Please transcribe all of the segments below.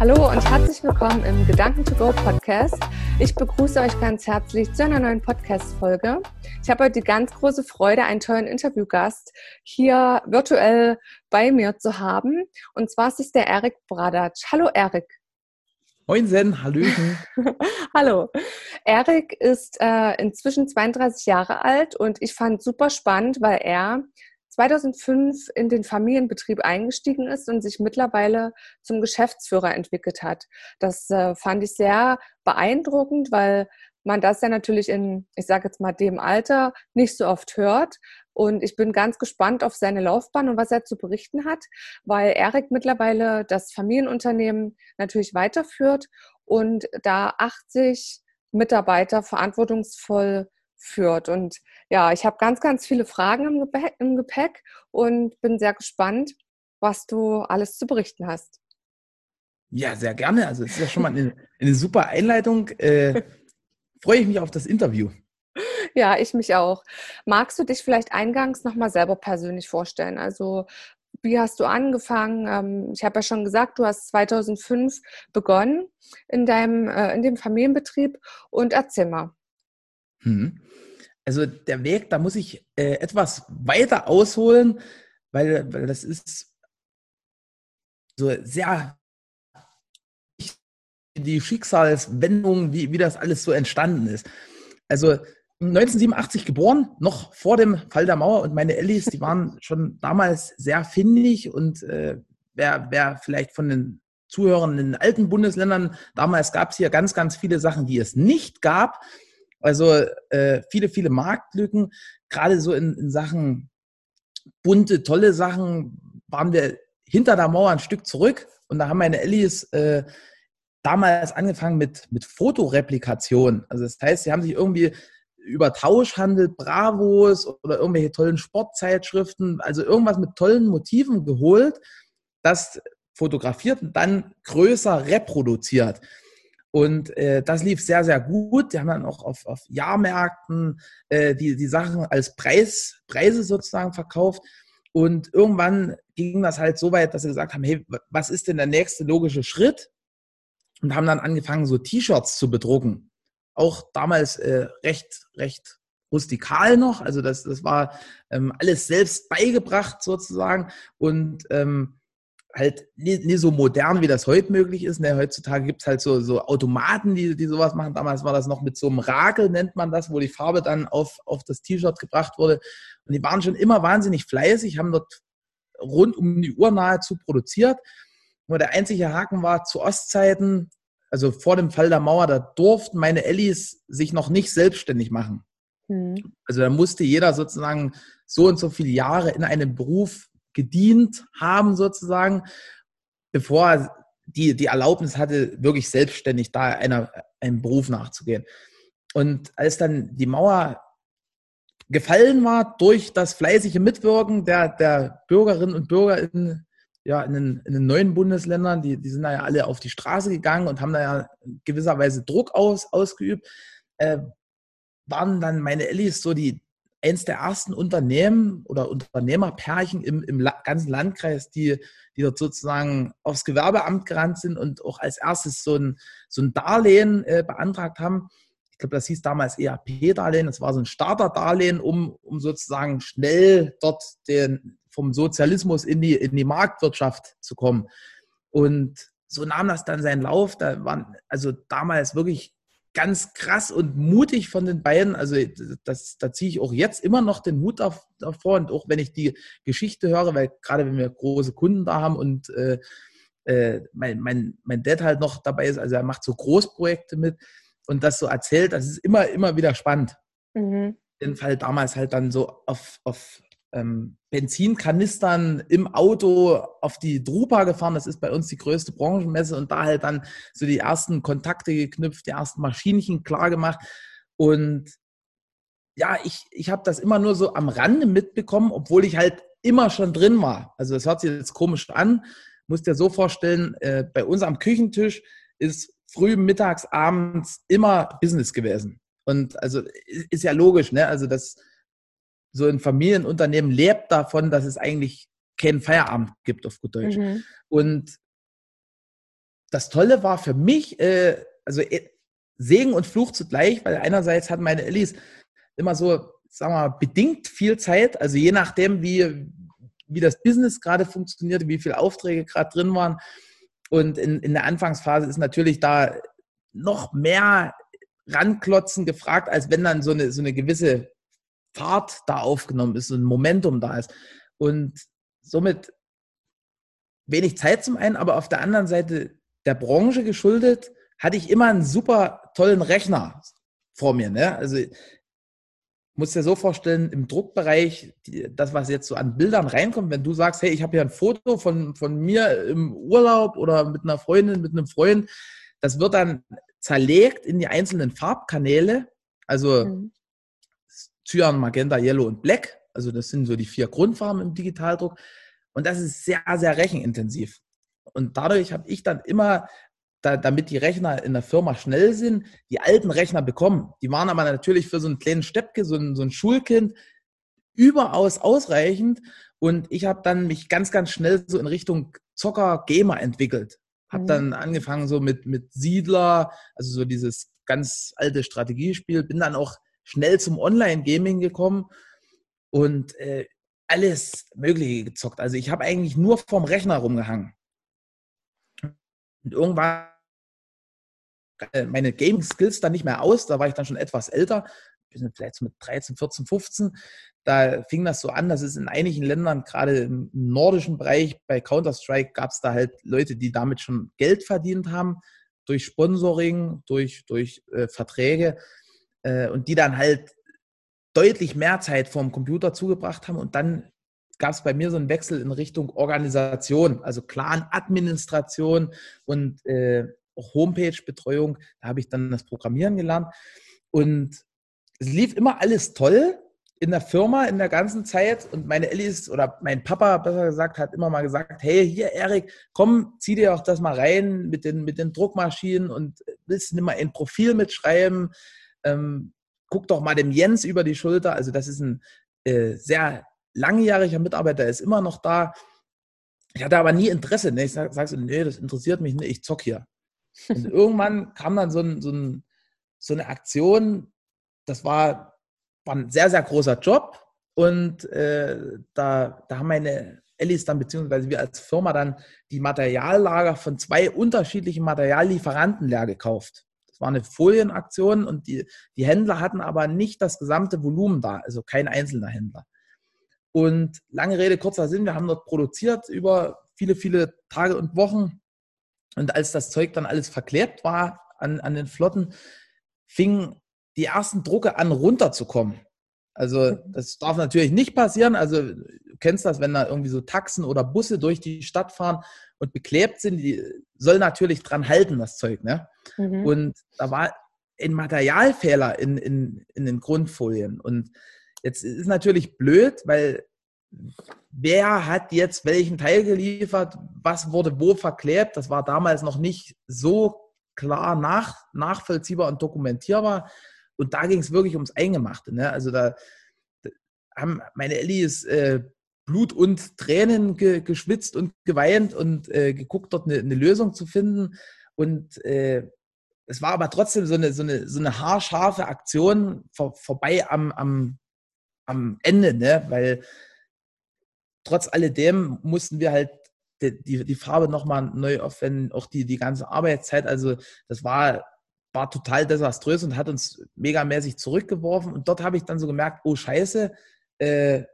Hallo und herzlich willkommen im Gedanken to Go Podcast. Ich begrüße euch ganz herzlich zu einer neuen Podcast-Folge. Ich habe heute die ganz große Freude, einen tollen Interviewgast hier virtuell bei mir zu haben. Und zwar ist es der Erik Bradatsch. Hallo Erik. Moinsen, Hallöchen. Hallo. Erik ist äh, inzwischen 32 Jahre alt und ich fand super spannend, weil er 2005 in den Familienbetrieb eingestiegen ist und sich mittlerweile zum Geschäftsführer entwickelt hat. Das äh, fand ich sehr beeindruckend, weil man das ja natürlich in, ich sage jetzt mal, dem Alter nicht so oft hört. Und ich bin ganz gespannt auf seine Laufbahn und was er zu berichten hat, weil Erik mittlerweile das Familienunternehmen natürlich weiterführt und da 80 Mitarbeiter verantwortungsvoll führt. Und ja, ich habe ganz, ganz viele Fragen im Gepäck, im Gepäck und bin sehr gespannt, was du alles zu berichten hast. Ja, sehr gerne. Also es ist ja schon mal eine, eine super Einleitung. Äh, freue ich mich auf das Interview. Ja, ich mich auch. Magst du dich vielleicht eingangs nochmal selber persönlich vorstellen? Also wie hast du angefangen? Ähm, ich habe ja schon gesagt, du hast 2005 begonnen in deinem äh, in dem Familienbetrieb und erzähl mal. Hm. Also der Weg, da muss ich äh, etwas weiter ausholen, weil, weil das ist so sehr die Schicksalswendung, wie, wie das alles so entstanden ist. Also 1987 geboren, noch vor dem Fall der Mauer und meine Ellis, die waren schon damals sehr findig und äh, wer, wer vielleicht von den Zuhörern in den alten Bundesländern, damals gab es hier ganz, ganz viele Sachen, die es nicht gab. Also äh, viele, viele Marktlücken, gerade so in, in Sachen bunte, tolle Sachen waren wir hinter der Mauer ein Stück zurück und da haben meine Ellis äh, damals angefangen mit, mit Fotoreplikation. Also das heißt, sie haben sich irgendwie über Tauschhandel, Bravos oder irgendwelche tollen Sportzeitschriften, also irgendwas mit tollen Motiven geholt, das fotografiert und dann größer reproduziert. Und äh, das lief sehr, sehr gut. Die haben dann auch auf, auf Jahrmärkten äh, die, die Sachen als Preis, Preise sozusagen verkauft. Und irgendwann ging das halt so weit, dass sie gesagt haben, hey, was ist denn der nächste logische Schritt? Und haben dann angefangen, so T-Shirts zu bedrucken. Auch damals äh, recht, recht rustikal noch. Also das, das war ähm, alles selbst beigebracht sozusagen. Und ähm, halt nie, nie, so modern, wie das heute möglich ist. Ne? Heutzutage gibt es halt so, so Automaten, die, die sowas machen. Damals war das noch mit so einem Rakel, nennt man das, wo die Farbe dann auf, auf das T-Shirt gebracht wurde. Und die waren schon immer wahnsinnig fleißig, haben dort rund um die Uhr nahezu produziert. Nur der einzige Haken war zu Ostzeiten, also vor dem Fall der Mauer, da durften meine Ellis sich noch nicht selbstständig machen. Mhm. Also da musste jeder sozusagen so und so viele Jahre in einem Beruf gedient haben sozusagen, bevor die, die Erlaubnis hatte, wirklich selbstständig da einer, einem Beruf nachzugehen. Und als dann die Mauer gefallen war durch das fleißige Mitwirken der, der Bürgerinnen und Bürger in, ja, in, den, in den neuen Bundesländern, die, die sind da ja alle auf die Straße gegangen und haben da ja gewisserweise Druck aus, ausgeübt, äh, waren dann meine Ellis so die, eins der ersten Unternehmen oder Unternehmerpärchen im, im ganzen Landkreis, die, die dort sozusagen aufs Gewerbeamt gerannt sind und auch als erstes so ein, so ein Darlehen äh, beantragt haben. Ich glaube, das hieß damals EAP-Darlehen. Das war so ein Starter-Darlehen, um, um sozusagen schnell dort den, vom Sozialismus in die, in die Marktwirtschaft zu kommen. Und so nahm das dann seinen Lauf. Da waren also damals wirklich ganz krass und mutig von den beiden. Also das, da ziehe ich auch jetzt immer noch den Hut davor und auch wenn ich die Geschichte höre, weil gerade wenn wir große Kunden da haben und äh, äh, mein, mein, mein Dad halt noch dabei ist, also er macht so Großprojekte mit und das so erzählt, das ist immer, immer wieder spannend. Mhm. Den Fall damals halt dann so auf, auf ähm, Benzinkanistern im Auto auf die Drupa gefahren. Das ist bei uns die größte Branchenmesse und da halt dann so die ersten Kontakte geknüpft, die ersten Maschinchen klar gemacht. Und ja, ich, ich habe das immer nur so am Rande mitbekommen, obwohl ich halt immer schon drin war. Also das hört sich jetzt komisch an. Musst dir so vorstellen, äh, bei uns am Küchentisch ist früh, mittags, abends immer Business gewesen. Und also ist ja logisch, ne? Also das so ein Familienunternehmen lebt davon, dass es eigentlich keinen Feierabend gibt, auf gut Deutsch. Mhm. Und das Tolle war für mich, äh, also äh, Segen und Fluch zugleich, weil einerseits hatten meine Ellis immer so, sagen wir mal, bedingt viel Zeit, also je nachdem, wie, wie das Business gerade funktionierte, wie viele Aufträge gerade drin waren. Und in, in der Anfangsphase ist natürlich da noch mehr ranklotzen gefragt, als wenn dann so eine, so eine gewisse Fahrt da aufgenommen ist, ein Momentum da ist. Und somit wenig Zeit zum einen, aber auf der anderen Seite der Branche geschuldet, hatte ich immer einen super tollen Rechner vor mir. Ne? Also muss dir so vorstellen, im Druckbereich, das, was jetzt so an Bildern reinkommt, wenn du sagst, hey, ich habe hier ein Foto von, von mir im Urlaub oder mit einer Freundin, mit einem Freund, das wird dann zerlegt in die einzelnen Farbkanäle. Also mhm. Cyan, Magenta, Yellow und Black. Also das sind so die vier Grundfarben im Digitaldruck. Und das ist sehr, sehr rechenintensiv. Und dadurch habe ich dann immer, da, damit die Rechner in der Firma schnell sind, die alten Rechner bekommen. Die waren aber natürlich für so einen kleinen Steppke, so ein, so ein Schulkind, überaus ausreichend. Und ich habe dann mich ganz, ganz schnell so in Richtung Zocker-Gamer entwickelt. Habe mhm. dann angefangen so mit, mit Siedler, also so dieses ganz alte Strategiespiel, bin dann auch schnell zum Online-Gaming gekommen und äh, alles Mögliche gezockt. Also ich habe eigentlich nur vorm Rechner rumgehangen. Und irgendwann äh, meine Gaming-Skills dann nicht mehr aus, da war ich dann schon etwas älter, vielleicht so mit 13, 14, 15. Da fing das so an, dass es in einigen Ländern, gerade im nordischen Bereich, bei Counter-Strike gab es da halt Leute, die damit schon Geld verdient haben, durch Sponsoring, durch, durch äh, Verträge äh, und die dann halt deutlich mehr Zeit vorm Computer zugebracht haben. Und dann gab es bei mir so einen Wechsel in Richtung Organisation, also Clan-Administration und äh, Homepage-Betreuung. Da habe ich dann das Programmieren gelernt. Und es lief immer alles toll in der Firma in der ganzen Zeit. Und meine Ellis oder mein Papa, besser gesagt, hat immer mal gesagt, hey, hier, Erik, komm, zieh dir auch das mal rein mit den, mit den Druckmaschinen und willst du nicht mal ein Profil mitschreiben? Ähm, guck doch mal dem Jens über die Schulter. Also das ist ein äh, sehr langjähriger Mitarbeiter, ist immer noch da. Ich hatte aber nie Interesse. Ne? Ich sag, sag so, nee, das interessiert mich nicht, ich zock hier. Und irgendwann kam dann so, ein, so, ein, so, eine Aktion, das war, war ein sehr, sehr großer Job. Und äh, da, da haben meine Ellis dann, beziehungsweise wir als Firma dann die Materiallager von zwei unterschiedlichen Materiallieferanten leer gekauft. Es war eine Folienaktion und die, die Händler hatten aber nicht das gesamte Volumen da, also kein einzelner Händler. Und lange Rede, kurzer Sinn, wir haben dort produziert über viele, viele Tage und Wochen. Und als das Zeug dann alles verklebt war an, an den Flotten, fingen die ersten Drucke an runterzukommen. Also das darf natürlich nicht passieren. Also du kennst das, wenn da irgendwie so Taxen oder Busse durch die Stadt fahren und beklebt sind, die soll natürlich dran halten, das Zeug. Ne? Mhm. Und da war ein Materialfehler in, in, in den Grundfolien. Und jetzt ist natürlich blöd, weil wer hat jetzt welchen Teil geliefert, was wurde wo verklebt, das war damals noch nicht so klar nach, nachvollziehbar und dokumentierbar. Und da ging es wirklich ums Eingemachte. Ne? Also da, da haben meine Ellis äh, Blut und Tränen ge, geschwitzt und geweint und äh, geguckt, dort eine, eine, Lösung zu finden. Und äh, es war aber trotzdem so eine, so eine, so eine haarscharfe Aktion vor, vorbei am, am, am Ende, ne? weil trotz alledem mussten wir halt die, die, die Farbe nochmal neu aufwenden, auch die, die ganze Arbeitszeit. Also das war, war total desaströs und hat uns megamäßig zurückgeworfen. Und dort habe ich dann so gemerkt, oh scheiße, äh,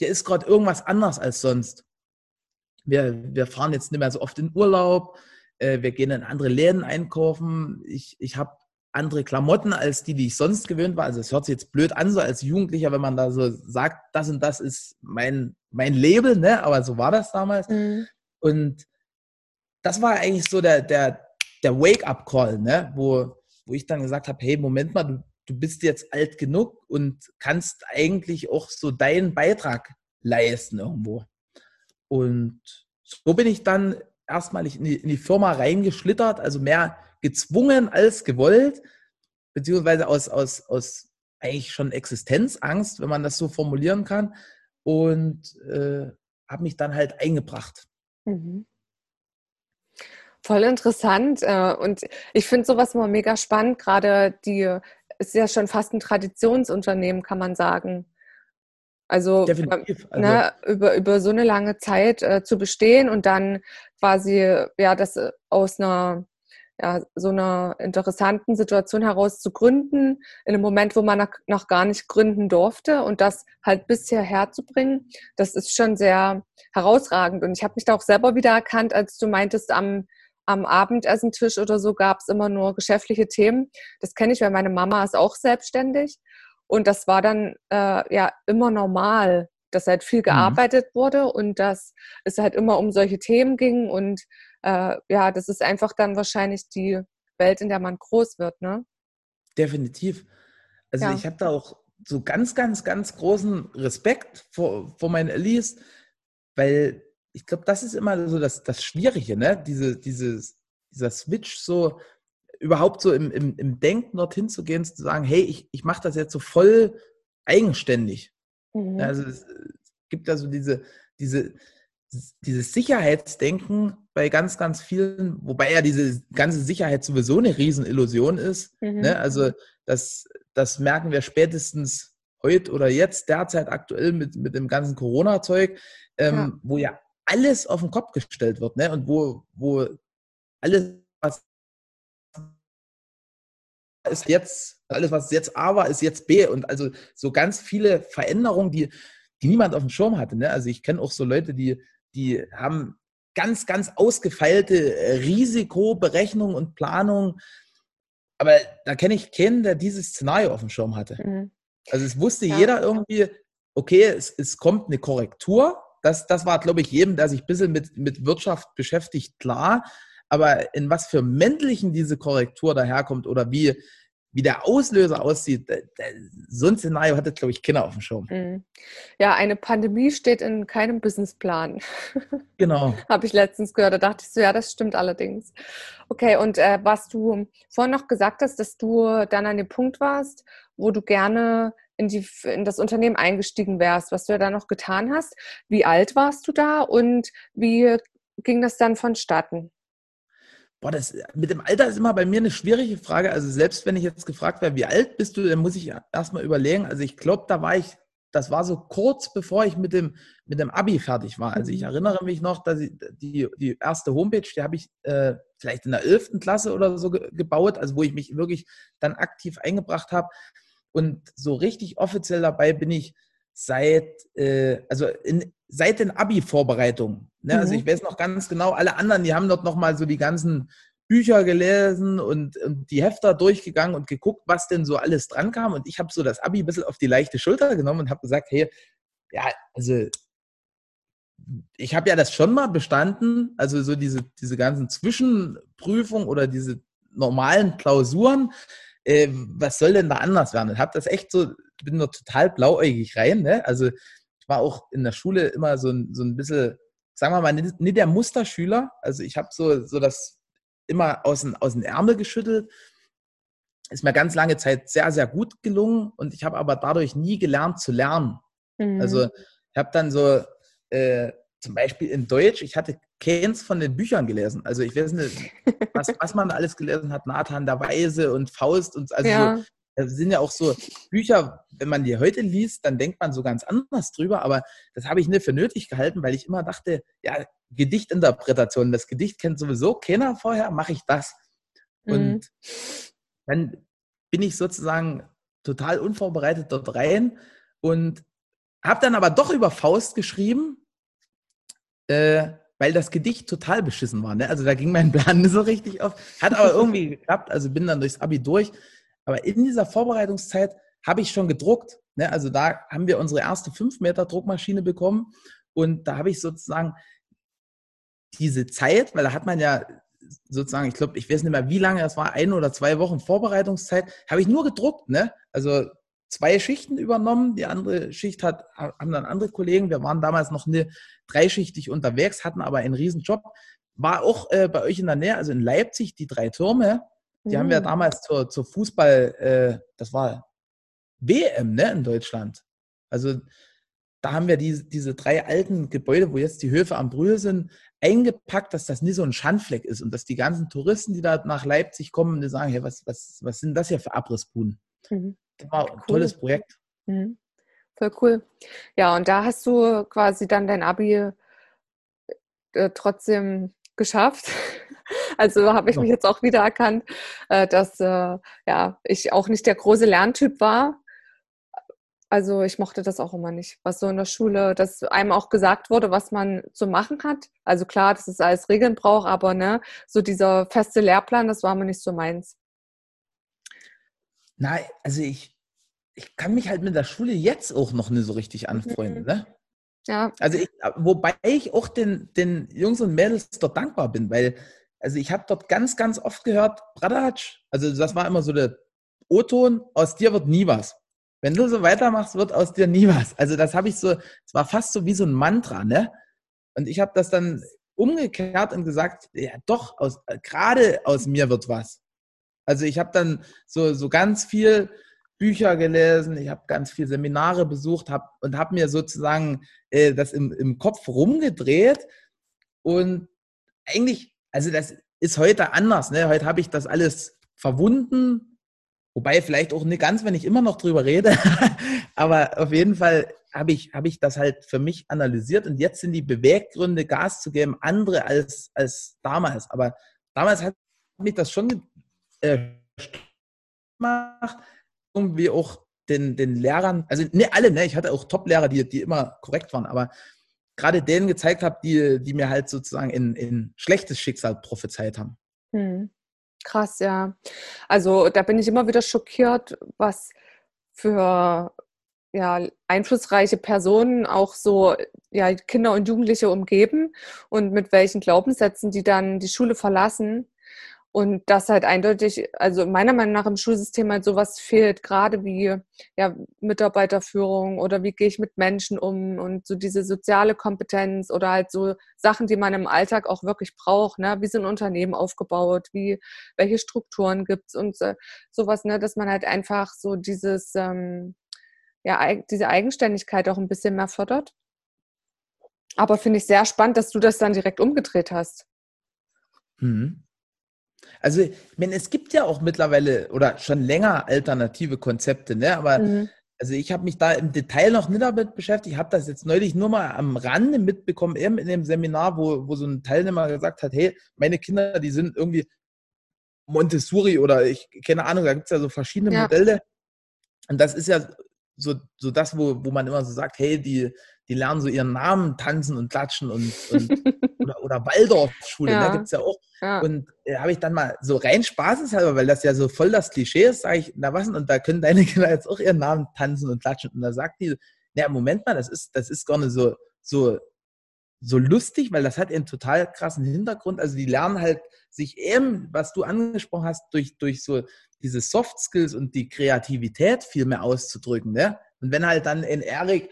hier ist gerade irgendwas anders als sonst. wir, wir fahren jetzt nicht mehr so oft in Urlaub, äh, wir gehen in andere Läden einkaufen, ich, ich habe andere Klamotten als die, die ich sonst gewöhnt war. Also es hört sich jetzt blöd an, so als Jugendlicher, wenn man da so sagt, das und das ist mein, mein Label, ne? aber so war das damals. Mhm. Und das war eigentlich so der, der, der Wake-up-Call, ne? wo, wo ich dann gesagt habe, hey, Moment mal, du, du bist jetzt alt genug und kannst eigentlich auch so deinen Beitrag leisten irgendwo. Und so bin ich dann erstmalig in die, in die Firma reingeschlittert, also mehr gezwungen als gewollt, beziehungsweise aus, aus, aus eigentlich schon Existenzangst, wenn man das so formulieren kann. Und äh, habe mich dann halt eingebracht. Mhm. Voll interessant. Äh, und ich finde sowas immer mega spannend. Gerade die ist ja schon fast ein Traditionsunternehmen, kann man sagen. Also, Definitiv. Also ne, über, über so eine lange Zeit äh, zu bestehen und dann quasi ja das äh, aus einer ja, so einer interessanten Situation heraus zu gründen, in einem Moment, wo man noch gar nicht gründen durfte und das halt bisher herzubringen, das ist schon sehr herausragend. Und ich habe mich da auch selber wieder erkannt, als du meintest, am, am Abendessentisch oder so gab es immer nur geschäftliche Themen. Das kenne ich, weil meine Mama ist auch selbstständig. Und das war dann äh, ja immer normal, dass halt viel mhm. gearbeitet mhm. wurde und dass es halt immer um solche Themen ging und äh, ja, das ist einfach dann wahrscheinlich die Welt, in der man groß wird, ne? Definitiv. Also ja. ich habe da auch so ganz, ganz, ganz großen Respekt vor, vor meinen Ellis, weil ich glaube, das ist immer so das, das Schwierige, ne? Diese, dieses, dieser Switch so überhaupt so im, im, im Denken dorthin zu gehen, zu sagen, hey, ich, ich mache das jetzt so voll eigenständig. Mhm. Also es gibt da so diese, diese, dieses Sicherheitsdenken bei ganz, ganz vielen, wobei ja diese ganze Sicherheit sowieso eine Riesenillusion ist. Mhm. Ne? Also das, das merken wir spätestens heute oder jetzt, derzeit aktuell mit, mit dem ganzen Corona-Zeug, ähm, ja. wo ja alles auf den Kopf gestellt wird ne? und wo, wo alles, was ist jetzt, alles, was jetzt A war, ist jetzt B. Und also so ganz viele Veränderungen, die, die niemand auf dem Schirm hatte. Ne? Also ich kenne auch so Leute, die die haben ganz, ganz ausgefeilte äh, Risikoberechnung und Planung. Aber da kenne ich keinen, der dieses Szenario auf dem Schirm hatte. Mhm. Also es wusste ja. jeder irgendwie, okay, es, es kommt eine Korrektur. Das, das war, glaube ich, jedem, der sich ein bisschen mit, mit Wirtschaft beschäftigt, klar. Aber in was für männlichen diese Korrektur daherkommt oder wie, wie der Auslöser aussieht, so ein Szenario hatte, glaube ich, Kinder auf dem Schirm. Mhm. Ja, eine Pandemie steht in keinem Businessplan. Genau. Habe ich letztens gehört. Da dachte ich so, ja, das stimmt allerdings. Okay, und äh, was du vorhin noch gesagt hast, dass du dann an dem Punkt warst, wo du gerne in, die, in das Unternehmen eingestiegen wärst, was du ja da noch getan hast. Wie alt warst du da und wie ging das dann vonstatten? Boah, das mit dem Alter ist immer bei mir eine schwierige Frage. Also selbst wenn ich jetzt gefragt werde, wie alt bist du, dann muss ich erstmal überlegen. Also ich glaube, da war ich, das war so kurz bevor ich mit dem, mit dem Abi fertig war. Also ich mhm. erinnere mich noch, dass ich die, die erste Homepage, die habe ich äh, vielleicht in der 11. Klasse oder so ge gebaut, also wo ich mich wirklich dann aktiv eingebracht habe. Und so richtig offiziell dabei bin ich seit, äh, also in, seit den Abi-Vorbereitungen. Ne? Also mhm. Also ich weiß noch ganz genau, alle anderen, die haben dort nochmal so die ganzen Bücher gelesen und, und, die Hefter durchgegangen und geguckt, was denn so alles dran kam. Und ich habe so das Abi ein bisschen auf die leichte Schulter genommen und habe gesagt, hey, ja, also ich habe ja das schon mal bestanden, also so diese, diese ganzen Zwischenprüfungen oder diese normalen Klausuren. Äh, was soll denn da anders werden? Ich habe das echt so, bin nur total blauäugig rein. Ne? Also ich war auch in der Schule immer so ein, so ein bisschen sagen wir mal, nicht der Musterschüler. Also ich habe so, so das immer aus den, aus den Ärmel geschüttelt. Ist mir ganz lange Zeit sehr, sehr gut gelungen und ich habe aber dadurch nie gelernt zu lernen. Mhm. Also ich habe dann so äh, zum Beispiel in Deutsch, ich hatte keins von den Büchern gelesen. Also ich weiß nicht, was, was man alles gelesen hat, Nathan der Weise und Faust und also ja. so, das sind ja auch so Bücher, wenn man die heute liest, dann denkt man so ganz anders drüber, aber das habe ich nicht für nötig gehalten, weil ich immer dachte, ja, Gedichtinterpretation, das Gedicht kennt sowieso keiner vorher, mache ich das. Mhm. Und dann bin ich sozusagen total unvorbereitet dort rein und habe dann aber doch über Faust geschrieben, äh, weil das Gedicht total beschissen war. Ne? Also da ging mein Plan nicht so richtig auf. Hat aber irgendwie geklappt, also bin dann durchs Abi durch. Aber in dieser Vorbereitungszeit habe ich schon gedruckt. Ne? Also da haben wir unsere erste 5 Meter Druckmaschine bekommen und da habe ich sozusagen diese Zeit, weil da hat man ja sozusagen, ich glaube, ich weiß nicht mehr, wie lange es war, ein oder zwei Wochen Vorbereitungszeit, habe ich nur gedruckt, ne? Also zwei Schichten übernommen. Die andere Schicht hat, haben dann andere Kollegen. Wir waren damals noch eine dreischichtig unterwegs, hatten aber einen riesen Job. War auch äh, bei euch in der Nähe, also in Leipzig, die drei Türme. Die mhm. haben wir mm. damals zur, zur Fußball, äh, das war WM, ne, in Deutschland. Also da haben wir die, diese drei alten Gebäude, wo jetzt die Höfe am Brühl sind, eingepackt, dass das nie so ein Schandfleck ist und dass die ganzen Touristen, die da nach Leipzig kommen, die sagen, hey, was, was, was sind das hier für Abrissbuden? Mhm. Das war ein cool. tolles Projekt. Mhm. Voll cool. Ja, und da hast du quasi dann dein Abi äh, trotzdem geschafft. Also habe ich mich jetzt auch wieder erkannt, äh, dass äh, ja, ich auch nicht der große Lerntyp war. Also ich mochte das auch immer nicht, was so in der Schule, dass einem auch gesagt wurde, was man zu machen hat. Also klar, dass es alles Regeln braucht, aber ne, so dieser feste Lehrplan, das war mir nicht so meins. Nein, also ich, ich kann mich halt mit der Schule jetzt auch noch nicht so richtig anfreunden. Mhm. Ne? Ja. Also ich, wobei ich auch den, den Jungs und Mädels dort dankbar bin, weil also ich habe dort ganz, ganz oft gehört, Bradatsch, also das war immer so der O-Ton, aus dir wird nie was. Wenn du so weitermachst, wird aus dir nie was. Also das habe ich so, es war fast so wie so ein Mantra, ne? Und ich habe das dann umgekehrt und gesagt, ja doch, aus, gerade aus mir wird was. Also ich habe dann so, so ganz viel Bücher gelesen, ich habe ganz viele Seminare besucht hab, und habe mir sozusagen äh, das im, im Kopf rumgedreht. Und eigentlich, also das ist heute anders. Ne? Heute habe ich das alles verwunden, wobei vielleicht auch nicht ganz, wenn ich immer noch drüber rede. Aber auf jeden Fall habe ich, hab ich das halt für mich analysiert und jetzt sind die Beweggründe, Gas zu geben, andere als, als damals. Aber damals hat mich das schon gemacht, irgendwie auch den, den Lehrern, also ne, alle, ne, ich hatte auch Top-Lehrer, die, die immer korrekt waren, aber gerade denen gezeigt habe, die, die mir halt sozusagen in, in schlechtes Schicksal prophezeit haben. Hm. Krass, ja. Also da bin ich immer wieder schockiert, was für ja, einflussreiche Personen auch so ja, Kinder und Jugendliche umgeben und mit welchen Glaubenssätzen die dann die Schule verlassen. Und das halt eindeutig, also meiner Meinung nach im Schulsystem halt sowas fehlt, gerade wie ja, Mitarbeiterführung oder wie gehe ich mit Menschen um und so diese soziale Kompetenz oder halt so Sachen, die man im Alltag auch wirklich braucht, ne? Wie sind Unternehmen aufgebaut, wie, welche Strukturen gibt's und äh, sowas, ne, dass man halt einfach so dieses, ähm, ja, diese Eigenständigkeit auch ein bisschen mehr fördert. Aber finde ich sehr spannend, dass du das dann direkt umgedreht hast. Mhm. Also, ich meine, es gibt ja auch mittlerweile oder schon länger alternative Konzepte, ne? Aber mhm. also ich habe mich da im Detail noch nicht damit beschäftigt. Ich habe das jetzt neulich nur mal am Rande mitbekommen, eben in dem Seminar, wo, wo so ein Teilnehmer gesagt hat, hey, meine Kinder, die sind irgendwie Montessori oder ich keine Ahnung, da gibt es ja so verschiedene ja. Modelle. Und das ist ja so, so das, wo, wo man immer so sagt, hey, die, die lernen so ihren Namen tanzen und klatschen und, und oder, oder Waldorfschule, ne, ja. da gibt es ja auch. Ja. Und äh, habe ich dann mal so rein spaßeshalber, weil das ja so voll das Klischee ist, sage ich, na was, und da können deine Kinder jetzt auch ihren Namen tanzen und klatschen. Und da sagt die, na Moment mal, das ist, das ist gar nicht so, so, so lustig, weil das hat einen total krassen Hintergrund. Also die lernen halt sich eben, was du angesprochen hast, durch, durch so diese Soft Skills und die Kreativität viel mehr auszudrücken. Ne? Und wenn halt dann in Erik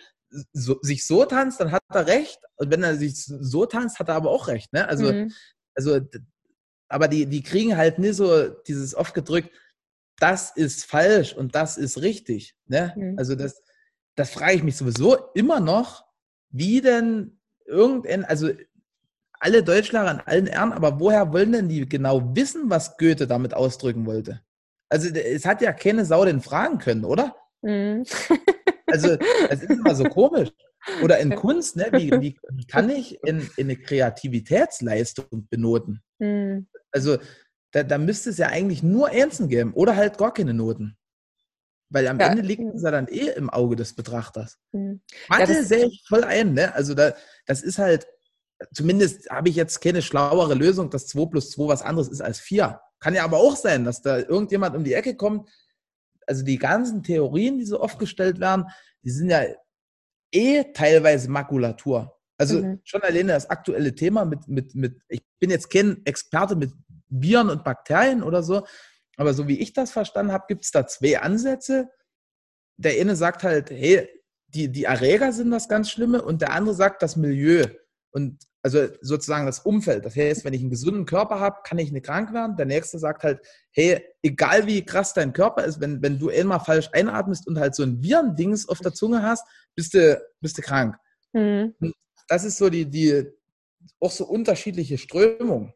so, sich so tanzt, dann hat er recht. Und wenn er sich so tanzt, hat er aber auch recht. Ne? Also, mhm. also, aber die, die kriegen halt nie so dieses oft gedrückt, das ist falsch und das ist richtig. Ne? Mhm. Also das, das frage ich mich sowieso immer noch, wie denn irgendein, also alle Deutschlehrer an allen Ehren, aber woher wollen denn die genau wissen, was Goethe damit ausdrücken wollte? Also es hat ja keine Sau den fragen können, oder? Mhm. Also, es ist immer so komisch. Oder in Kunst, ne? wie, wie, kann ich in, in, eine Kreativitätsleistung benoten? Mhm. Also, da, da müsste es ja eigentlich nur Ernsten geben oder halt gar keine Noten. Weil am ja. Ende liegt es ja dann eh im Auge des Betrachters. Mhm. Mathe ja, sehe ich voll ein, ne? Also da, das ist halt, zumindest habe ich jetzt keine schlauere Lösung, dass 2 plus 2 was anderes ist als 4. Kann ja aber auch sein, dass da irgendjemand um die Ecke kommt. Also die ganzen Theorien, die so aufgestellt werden, die sind ja eh teilweise Makulatur. Also mhm. schon alleine das aktuelle Thema mit, mit, mit, ich bin jetzt kein Experte mit Viren und Bakterien oder so, aber so wie ich das verstanden habe, gibt es da zwei Ansätze. Der eine sagt halt, hey, die, die Erreger sind das ganz Schlimme und der andere sagt das Milieu und also sozusagen das Umfeld. Das heißt, wenn ich einen gesunden Körper habe, kann ich nicht krank werden. Der nächste sagt halt, hey, egal wie krass dein Körper ist, wenn, wenn du einmal falsch einatmest und halt so ein Virendings auf der Zunge hast, bist du, bist du krank. Mhm. Das ist so die, die auch so unterschiedliche Strömung.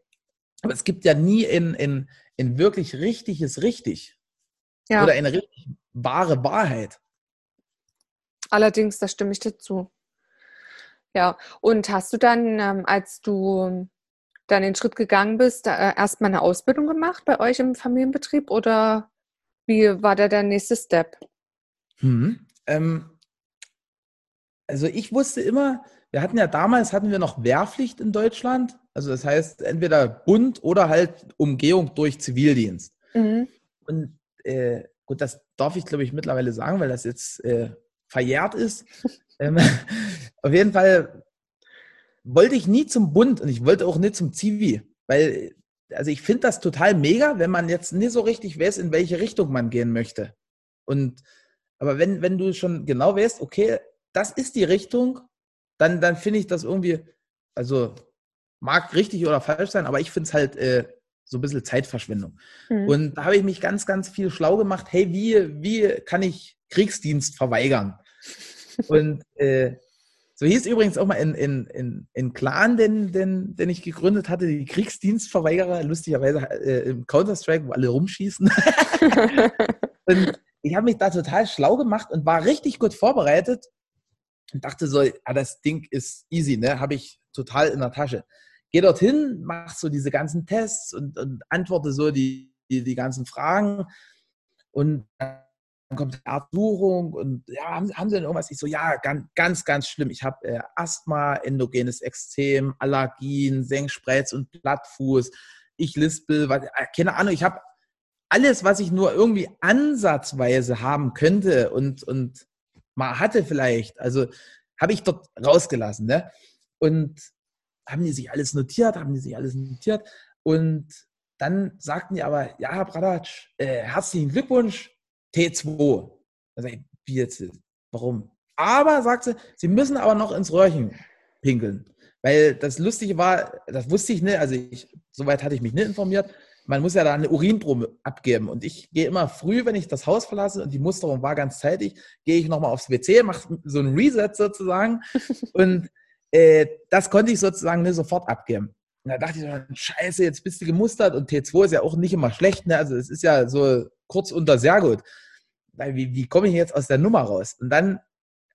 Aber es gibt ja nie in, in, in wirklich richtiges Richtig. Ja. Oder eine richtig wahre Wahrheit. Allerdings, da stimme ich dazu. Ja, und hast du dann, ähm, als du dann den Schritt gegangen bist, äh, erstmal eine Ausbildung gemacht bei euch im Familienbetrieb oder wie war da der nächste Step? Hm, ähm, also ich wusste immer, wir hatten ja damals hatten wir noch Wehrpflicht in Deutschland. Also das heißt entweder Bund oder halt Umgehung durch Zivildienst. Mhm. Und äh, gut, das darf ich glaube ich mittlerweile sagen, weil das jetzt äh, verjährt ist. Ähm, auf jeden Fall wollte ich nie zum Bund und ich wollte auch nicht zum Zivi, weil also ich finde das total mega, wenn man jetzt nicht so richtig weiß, in welche Richtung man gehen möchte. Und aber wenn, wenn du schon genau weißt, okay, das ist die Richtung, dann, dann finde ich das irgendwie, also mag richtig oder falsch sein, aber ich finde es halt äh, so ein bisschen Zeitverschwendung. Mhm. Und da habe ich mich ganz, ganz viel schlau gemacht, hey, wie, wie kann ich Kriegsdienst verweigern? Und äh, so hieß übrigens auch mal in, in, in, in Clan, den, den, den ich gegründet hatte, die Kriegsdienstverweigerer, lustigerweise äh, im Counter-Strike, wo alle rumschießen. und ich habe mich da total schlau gemacht und war richtig gut vorbereitet und dachte so, ah, das Ding ist easy, ne? Habe ich total in der Tasche. Geh dorthin, mach so diese ganzen Tests und, und antworte so die, die, die ganzen Fragen. Und dann kommt Erdsuchung und ja, haben, haben Sie denn irgendwas? Ich so, ja, ganz, ganz, ganz schlimm. Ich habe äh, Asthma, endogenes Extrem, Allergien, Senkspreiz und Plattfuß. Ich lispel, was, äh, keine Ahnung, ich habe alles, was ich nur irgendwie ansatzweise haben könnte und, und mal hatte vielleicht, also habe ich dort rausgelassen. Ne? Und haben die sich alles notiert, haben die sich alles notiert und dann sagten die aber, ja, Herr Bradatsch, äh, herzlichen Glückwunsch, T2. Also, wie jetzt? Warum? Aber, sagt sie, sie müssen aber noch ins Röhrchen pinkeln. Weil das Lustige war, das wusste ich nicht, also ich, soweit hatte ich mich nicht informiert, man muss ja da eine Urinprobe abgeben. Und ich gehe immer früh, wenn ich das Haus verlasse und die Musterung war ganz zeitig, gehe ich nochmal aufs WC, mache so ein Reset sozusagen. und äh, das konnte ich sozusagen nicht sofort abgeben. Und da dachte ich, so, scheiße, jetzt bist du gemustert und T2 ist ja auch nicht immer schlecht. Ne? Also es ist ja so kurz unter sehr gut. Weil wie, wie komme ich jetzt aus der Nummer raus? Und dann,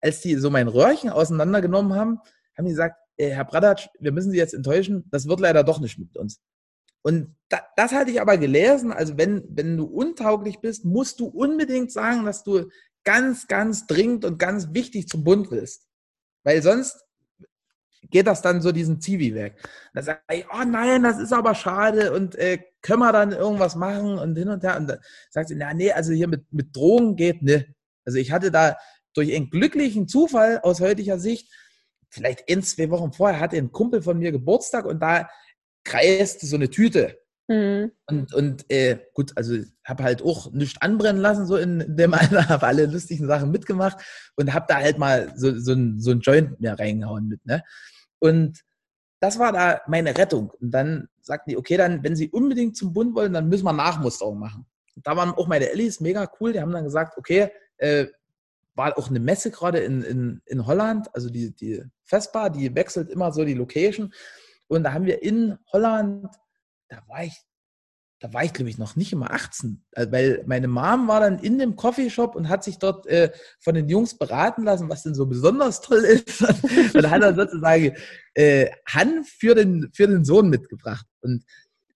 als die so mein Röhrchen auseinandergenommen haben, haben die gesagt, äh, Herr Bradatsch, wir müssen Sie jetzt enttäuschen, das wird leider doch nicht mit uns. Und da, das hatte ich aber gelesen, also wenn, wenn du untauglich bist, musst du unbedingt sagen, dass du ganz, ganz dringend und ganz wichtig zum Bund willst. Weil sonst geht das dann so diesen Zivi weg. Da sage ich, oh nein, das ist aber schade und äh, können wir dann irgendwas machen und hin und her. Und dann sagt sie, na nee, also hier mit, mit Drogen geht ne. Also ich hatte da durch einen glücklichen Zufall aus heutiger Sicht, vielleicht in zwei Wochen vorher, hatte ein Kumpel von mir Geburtstag und da kreiste so eine Tüte. Mhm. Und, und äh, gut, also habe halt auch nichts anbrennen lassen, so in, in dem Alter, habe alle lustigen Sachen mitgemacht und habe da halt mal so, so, ein, so ein Joint mehr reingehauen mit. Ne? Und das war da meine Rettung. Und dann sagten die, okay, dann, wenn sie unbedingt zum Bund wollen, dann müssen wir Nachmusterung machen. Und da waren auch meine Ellis mega cool, die haben dann gesagt, okay, äh, war auch eine Messe gerade in, in, in Holland, also die, die Vespa, die wechselt immer so die Location. Und da haben wir in Holland, da war ich, da war ich glaube ich noch nicht immer 18, äh, weil meine Mom war dann in dem Coffeeshop und hat sich dort äh, von den Jungs beraten lassen, was denn so besonders toll ist. und hat er sozusagen äh, Hanf für den, für den Sohn mitgebracht. Und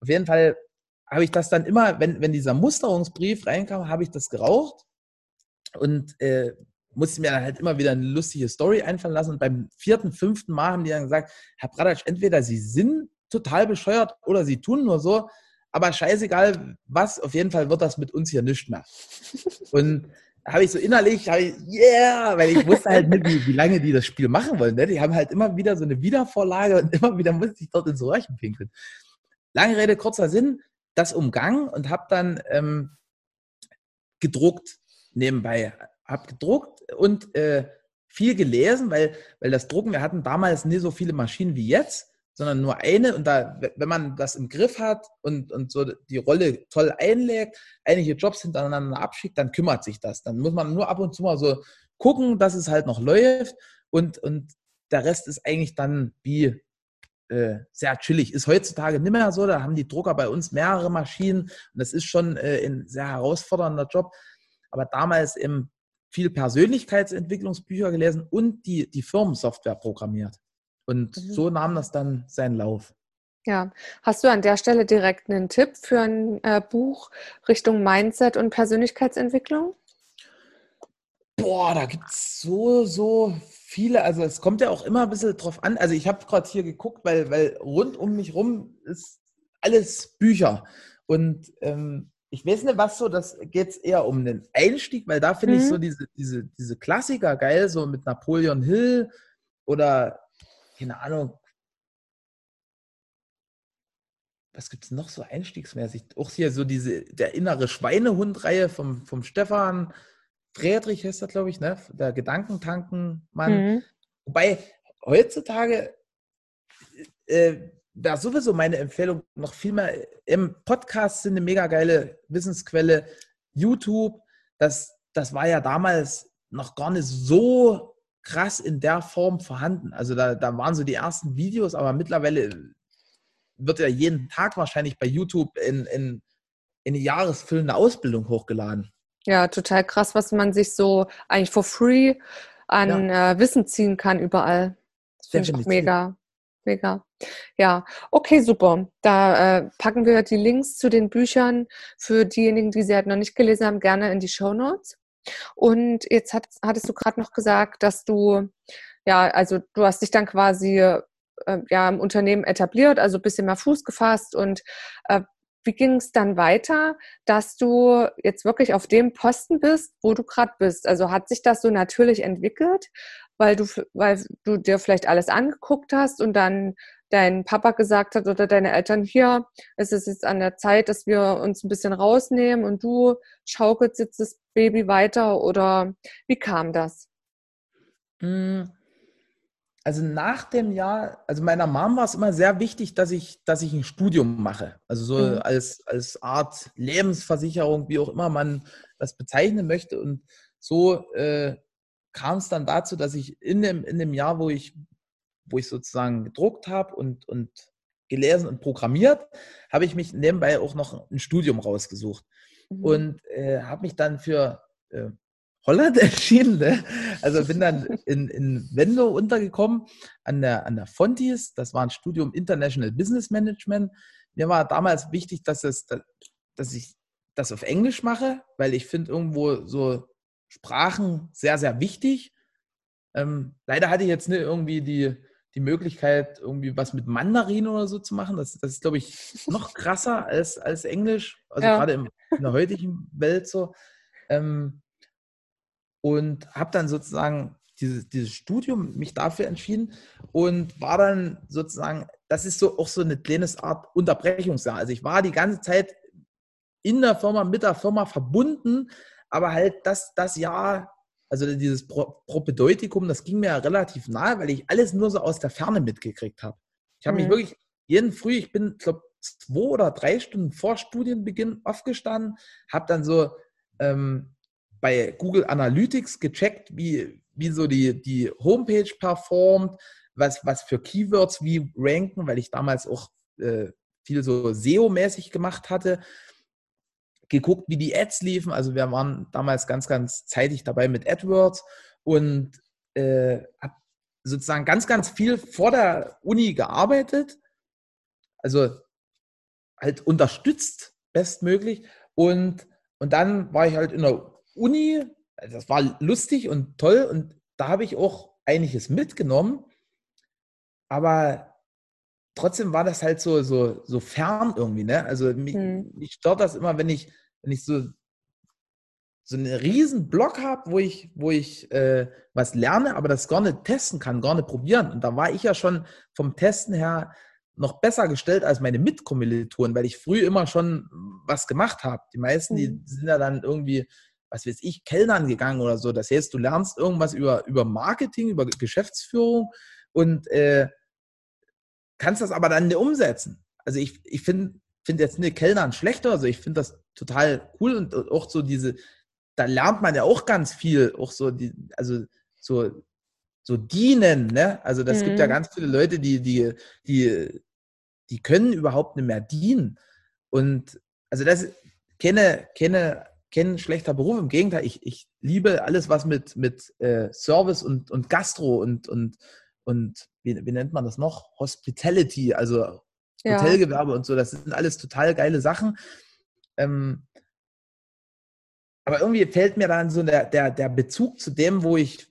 auf jeden Fall habe ich das dann immer, wenn, wenn dieser Musterungsbrief reinkam, habe ich das geraucht und äh, musste mir dann halt immer wieder eine lustige Story einfallen lassen. Und beim vierten, fünften Mal haben die dann gesagt, Herr Bradatsch, entweder Sie sind total bescheuert oder Sie tun nur so, aber scheißegal was, auf jeden Fall wird das mit uns hier nichts mehr. Und habe ich so innerlich, ich, yeah, weil ich wusste halt nicht, wie, wie, lange die das Spiel machen wollen. Ne? Die haben halt immer wieder so eine Wiedervorlage und immer wieder musste ich dort ins Röhrchen pinkeln. Lange Rede, kurzer Sinn, das umgangen und habe dann ähm, gedruckt nebenbei. Habe gedruckt und äh, viel gelesen, weil, weil das Drucken, wir hatten damals nie so viele Maschinen wie jetzt sondern nur eine. Und da, wenn man das im Griff hat und, und so die Rolle toll einlegt, einige Jobs hintereinander abschickt, dann kümmert sich das. Dann muss man nur ab und zu mal so gucken, dass es halt noch läuft und, und der Rest ist eigentlich dann wie äh, sehr chillig. Ist heutzutage nicht mehr so, da haben die Drucker bei uns mehrere Maschinen und das ist schon äh, ein sehr herausfordernder Job. Aber damals eben viel Persönlichkeitsentwicklungsbücher gelesen und die, die Firmensoftware programmiert. Und mhm. so nahm das dann seinen Lauf. Ja, hast du an der Stelle direkt einen Tipp für ein äh, Buch Richtung Mindset und Persönlichkeitsentwicklung? Boah, da gibt es so, so viele. Also es kommt ja auch immer ein bisschen drauf an. Also ich habe gerade hier geguckt, weil, weil rund um mich rum ist alles Bücher. Und ähm, ich weiß nicht, was so, das geht eher um den Einstieg, weil da finde mhm. ich so diese, diese, diese Klassiker geil, so mit Napoleon Hill oder keine Ahnung, was gibt es noch so einstiegsmäßig? Auch hier so diese, der innere Schweinehund-Reihe vom, vom Stefan Friedrich heißt das, glaube ich, ne? Der Gedankentankenmann. Mhm. Wobei heutzutage äh, wäre sowieso meine Empfehlung noch viel mehr im Podcast sind eine mega geile Wissensquelle. YouTube, das, das war ja damals noch gar nicht so krass in der Form vorhanden. Also da, da waren so die ersten Videos, aber mittlerweile wird ja jeden Tag wahrscheinlich bei YouTube in, in, in eine jahresfüllende Ausbildung hochgeladen. Ja, total krass, was man sich so eigentlich for free an ja. äh, Wissen ziehen kann überall. Das finde ich auch mega. Mega. Ja, okay, super. Da äh, packen wir die Links zu den Büchern für diejenigen, die sie halt noch nicht gelesen haben, gerne in die Show Notes. Und jetzt hat, hattest du gerade noch gesagt, dass du, ja, also du hast dich dann quasi äh, ja, im Unternehmen etabliert, also ein bisschen mehr Fuß gefasst und äh, wie ging es dann weiter, dass du jetzt wirklich auf dem Posten bist, wo du gerade bist? Also hat sich das so natürlich entwickelt, weil du, weil du dir vielleicht alles angeguckt hast und dann dein Papa gesagt hat oder deine Eltern, hier, es ist jetzt an der Zeit, dass wir uns ein bisschen rausnehmen und du schaukelst jetzt das Baby weiter oder wie kam das? Hm, also nach dem Jahr, also meiner Mom war es immer sehr wichtig, dass ich, dass ich ein Studium mache. Also so mhm. als, als Art Lebensversicherung, wie auch immer man das bezeichnen möchte. Und so äh, kam es dann dazu, dass ich in dem, in dem Jahr, wo ich, wo ich sozusagen gedruckt habe und, und gelesen und programmiert, habe ich mich nebenbei auch noch ein Studium rausgesucht. Mhm. Und äh, habe mich dann für äh, Holland entschieden. Ne? Also bin dann in, in Venlo untergekommen an der, an der Fontis. Das war ein Studium International Business Management. Mir war damals wichtig, dass, es, dass ich das auf Englisch mache, weil ich finde irgendwo so Sprachen sehr, sehr wichtig. Ähm, leider hatte ich jetzt nicht irgendwie die, die Möglichkeit, irgendwie was mit Mandarin oder so zu machen. Das, das ist, glaube ich, noch krasser als, als Englisch, also ja. gerade in der heutigen Welt so. Ähm, und habe dann sozusagen dieses, dieses Studium mich dafür entschieden und war dann sozusagen, das ist so auch so eine kleine Art Unterbrechungsjahr. Also ich war die ganze Zeit in der Firma, mit der Firma verbunden, aber halt das, das Jahr also dieses Pro Propedeutikum, das ging mir ja relativ nahe, weil ich alles nur so aus der Ferne mitgekriegt habe. Ich habe mhm. mich wirklich jeden Früh, ich bin, glaube zwei oder drei Stunden vor Studienbeginn aufgestanden, habe dann so ähm, bei Google Analytics gecheckt, wie, wie so die, die Homepage performt, was, was für Keywords wie ranken, weil ich damals auch äh, viel so SEO-mäßig gemacht hatte geguckt, wie die Ads liefen. Also wir waren damals ganz, ganz zeitig dabei mit AdWords und äh, habe sozusagen ganz, ganz viel vor der Uni gearbeitet. Also halt unterstützt bestmöglich. Und, und dann war ich halt in der Uni das war lustig und toll und da habe ich auch einiges mitgenommen, aber trotzdem war das halt so, so, so fern irgendwie, ne? Also mich, hm. mich stört das immer, wenn ich, wenn ich so, so einen riesen Block habe, wo ich, wo ich äh, was lerne, aber das gar nicht testen kann, gar nicht probieren. Und da war ich ja schon vom Testen her noch besser gestellt als meine Mitkommilitonen, weil ich früh immer schon was gemacht habe. Die meisten, die hm. sind ja dann irgendwie was weiß ich, Kellnern gegangen oder so. Das heißt, du lernst irgendwas über, über Marketing, über Geschäftsführung und äh, kannst das aber dann nicht umsetzen. Also ich, ich finde find jetzt eine Kellnern schlechter, also ich finde das total cool und auch so diese, da lernt man ja auch ganz viel, auch so die, also so, so dienen, ne? Also das mhm. gibt ja mhm. ganz viele Leute, die, die, die, die können überhaupt nicht mehr dienen. Und also das kenne, kenne kein schlechter Beruf. Im Gegenteil, ich, ich liebe alles, was mit, mit äh, Service und, und Gastro und, und, und wie, wie nennt man das noch? Hospitality, also ja. Hotelgewerbe und so. Das sind alles total geile Sachen. Ähm, aber irgendwie fällt mir dann so der, der, der Bezug zu dem, wo ich,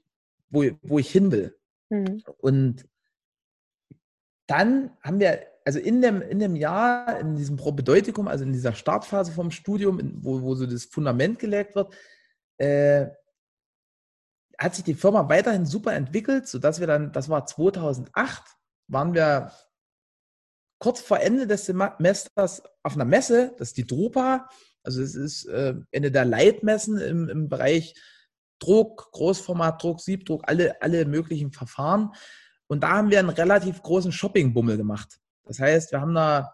wo, wo ich hin will. Mhm. Und dann haben wir also in dem, in dem Jahr, in diesem Propedeutikum, also in dieser Startphase vom Studium, wo, wo so das Fundament gelegt wird, äh, hat sich die Firma weiterhin super entwickelt, sodass wir dann, das war 2008, waren wir kurz vor Ende des Semesters auf einer Messe, das ist die Drupa, also es ist äh, eine der Leitmessen im, im Bereich Druck, Großformatdruck, Siebdruck, alle, alle möglichen Verfahren. Und da haben wir einen relativ großen Shoppingbummel gemacht. Das heißt, wir haben da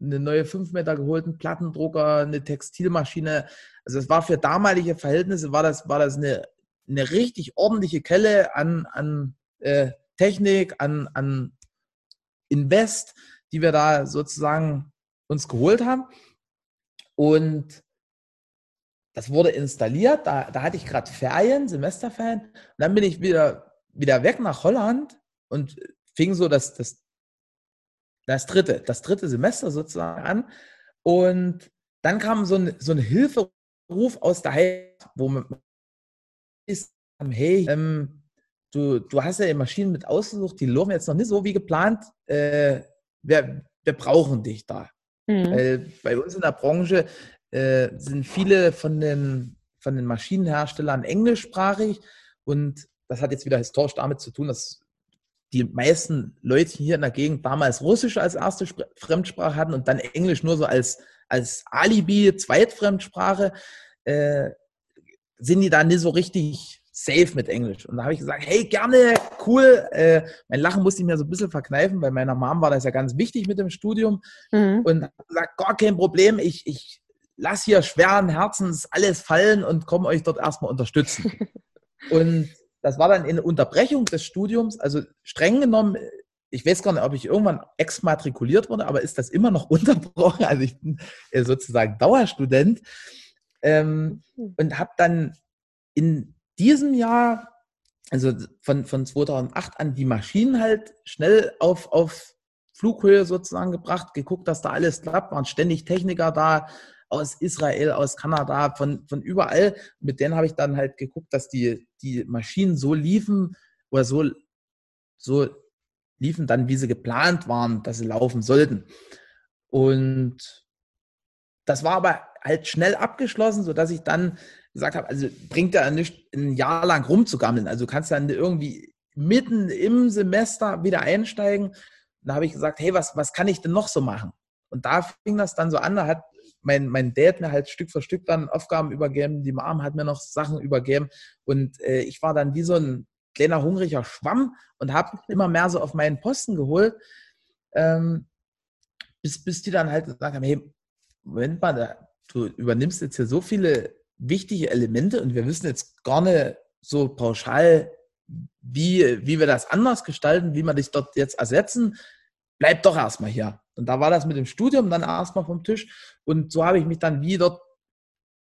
eine neue 5 Meter geholten Plattendrucker, eine Textilmaschine. Also es war für damalige Verhältnisse, war das, war das eine, eine richtig ordentliche Kelle an, an äh, Technik, an, an Invest, die wir da sozusagen uns geholt haben. Und das wurde installiert, da, da hatte ich gerade Ferien, Semesterferien. Und dann bin ich wieder, wieder weg nach Holland und fing so das, das das dritte, das dritte Semester sozusagen an. Und dann kam so ein, so ein Hilferuf aus der Heimat, wo ist, hey, ähm, du, du hast ja die Maschinen mit ausgesucht, die laufen jetzt noch nicht so wie geplant. Äh, wir, wir brauchen dich da. Mhm. Weil bei uns in der Branche äh, sind viele von den, von den Maschinenherstellern englischsprachig und das hat jetzt wieder historisch damit zu tun, dass die meisten Leute hier in der Gegend damals Russisch als erste Spr Fremdsprache hatten und dann Englisch nur so als, als Alibi, Zweitfremdsprache, äh, sind die da nicht so richtig safe mit Englisch. Und da habe ich gesagt, hey, gerne, cool. Äh, mein Lachen musste ich mir so ein bisschen verkneifen, weil meiner Mom war das ja ganz wichtig mit dem Studium. Mhm. Und habe gesagt, gar kein Problem, ich, ich lasse hier schweren Herzens alles fallen und komme euch dort erstmal unterstützen. und das war dann in Unterbrechung des Studiums, also streng genommen, ich weiß gar nicht, ob ich irgendwann exmatrikuliert wurde, aber ist das immer noch unterbrochen? Also ich bin äh, sozusagen Dauerstudent ähm, hm. und habe dann in diesem Jahr, also von, von 2008 an, die Maschinen halt schnell auf, auf Flughöhe sozusagen gebracht, geguckt, dass da alles klappt, waren ständig Techniker da, aus Israel, aus Kanada, von, von überall. Mit denen habe ich dann halt geguckt, dass die, die Maschinen so liefen oder so, so liefen dann, wie sie geplant waren, dass sie laufen sollten. Und das war aber halt schnell abgeschlossen, sodass ich dann gesagt habe, also bringt ja nicht ein Jahr lang rumzugammeln. Also du kannst dann irgendwie mitten im Semester wieder einsteigen. Da habe ich gesagt, hey, was, was kann ich denn noch so machen? Und da fing das dann so an, da hat mein, mein Dad mir halt Stück für Stück dann Aufgaben übergeben, die Mom hat mir noch Sachen übergeben und äh, ich war dann wie so ein kleiner hungriger Schwamm und habe immer mehr so auf meinen Posten geholt, ähm, bis, bis die dann halt gesagt haben, hey, Moment mal, da, du übernimmst jetzt hier so viele wichtige Elemente und wir wissen jetzt gar nicht so pauschal, wie, wie wir das anders gestalten, wie wir dich dort jetzt ersetzen. Bleib doch erstmal hier. Und da war das mit dem Studium dann erstmal vom Tisch. Und so habe ich mich dann wieder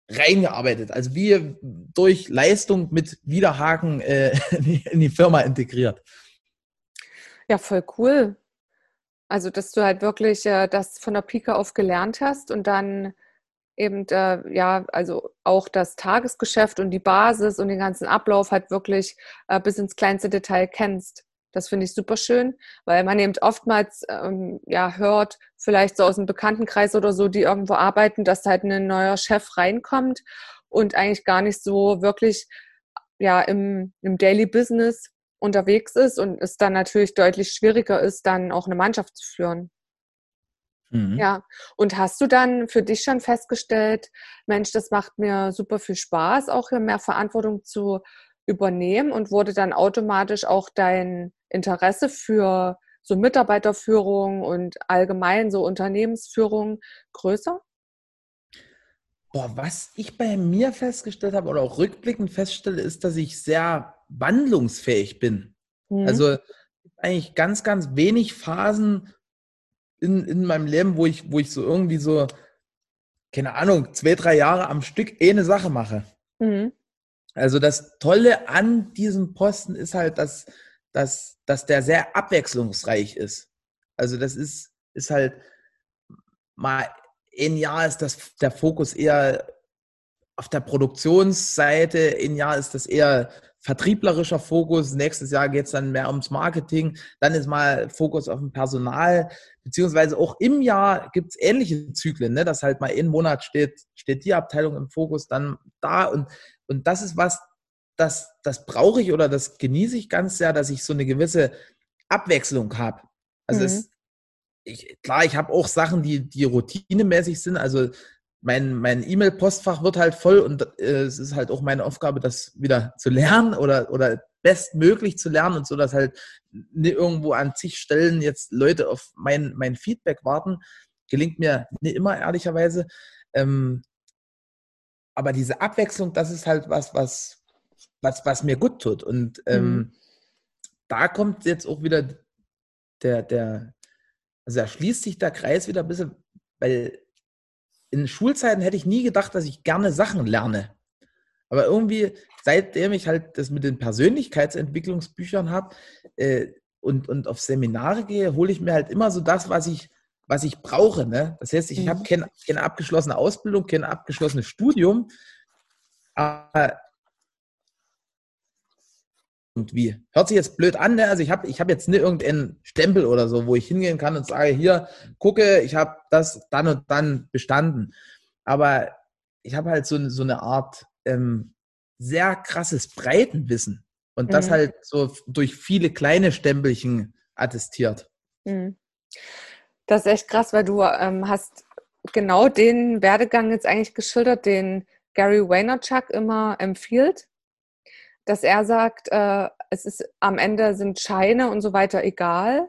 reingearbeitet. Also wie durch Leistung mit Widerhaken äh, in die Firma integriert. Ja, voll cool. Also, dass du halt wirklich äh, das von der Pike auf gelernt hast und dann eben, äh, ja, also auch das Tagesgeschäft und die Basis und den ganzen Ablauf halt wirklich äh, bis ins kleinste Detail kennst. Das finde ich super schön, weil man eben oftmals ähm, ja hört, vielleicht so aus dem Bekanntenkreis oder so, die irgendwo arbeiten, dass halt ein neuer Chef reinkommt und eigentlich gar nicht so wirklich ja im, im Daily Business unterwegs ist und es dann natürlich deutlich schwieriger ist, dann auch eine Mannschaft zu führen. Mhm. Ja, und hast du dann für dich schon festgestellt, Mensch, das macht mir super viel Spaß, auch hier mehr Verantwortung zu übernehmen und wurde dann automatisch auch dein Interesse für so Mitarbeiterführung und allgemein so Unternehmensführung größer? Boah, was ich bei mir festgestellt habe oder auch rückblickend feststelle, ist, dass ich sehr wandlungsfähig bin. Mhm. Also eigentlich ganz, ganz wenig Phasen in, in meinem Leben, wo ich, wo ich so irgendwie so, keine Ahnung, zwei, drei Jahre am Stück eine Sache mache. Mhm. Also das Tolle an diesem Posten ist halt, dass, dass, dass der sehr abwechslungsreich ist. Also das ist, ist halt mal ein Jahr ist das der Fokus eher auf der Produktionsseite, ein Jahr ist das eher vertrieblerischer Fokus, nächstes Jahr geht es dann mehr ums Marketing, dann ist mal Fokus auf dem Personal, beziehungsweise auch im Jahr gibt es ähnliche Zyklen, ne? dass halt mal ein Monat steht, steht die Abteilung im Fokus, dann da und, und das ist was, das, das brauche ich oder das genieße ich ganz sehr, dass ich so eine gewisse Abwechslung habe. Also mhm. es, ich, klar, ich habe auch Sachen, die, die routinemäßig sind, also mein, mein E-Mail-Postfach wird halt voll und äh, es ist halt auch meine Aufgabe, das wieder zu lernen oder, oder bestmöglich zu lernen und so, dass halt nicht irgendwo an zig Stellen jetzt Leute auf mein, mein Feedback warten. Gelingt mir nicht immer, ehrlicherweise. Ähm, aber diese Abwechslung, das ist halt was, was, was, was mir gut tut. Und ähm, mhm. da kommt jetzt auch wieder der, der, also da schließt sich der Kreis wieder ein bisschen, weil in Schulzeiten hätte ich nie gedacht, dass ich gerne Sachen lerne. Aber irgendwie, seitdem ich halt das mit den Persönlichkeitsentwicklungsbüchern habe äh, und, und auf Seminare gehe, hole ich mir halt immer so das, was ich, was ich brauche. Ne? Das heißt, ich mhm. habe keine, keine abgeschlossene Ausbildung, kein abgeschlossenes Studium, aber irgendwie. Hört sich jetzt blöd an, ne? also ich habe ich hab jetzt nicht irgendeinen Stempel oder so, wo ich hingehen kann und sage, hier, gucke, ich habe das dann und dann bestanden. Aber ich habe halt so, so eine Art ähm, sehr krasses Breitenwissen und das mhm. halt so durch viele kleine Stempelchen attestiert. Mhm. Das ist echt krass, weil du ähm, hast genau den Werdegang jetzt eigentlich geschildert, den Gary Vaynerchuk immer empfiehlt dass er sagt, äh, es ist am Ende sind Scheine und so weiter egal.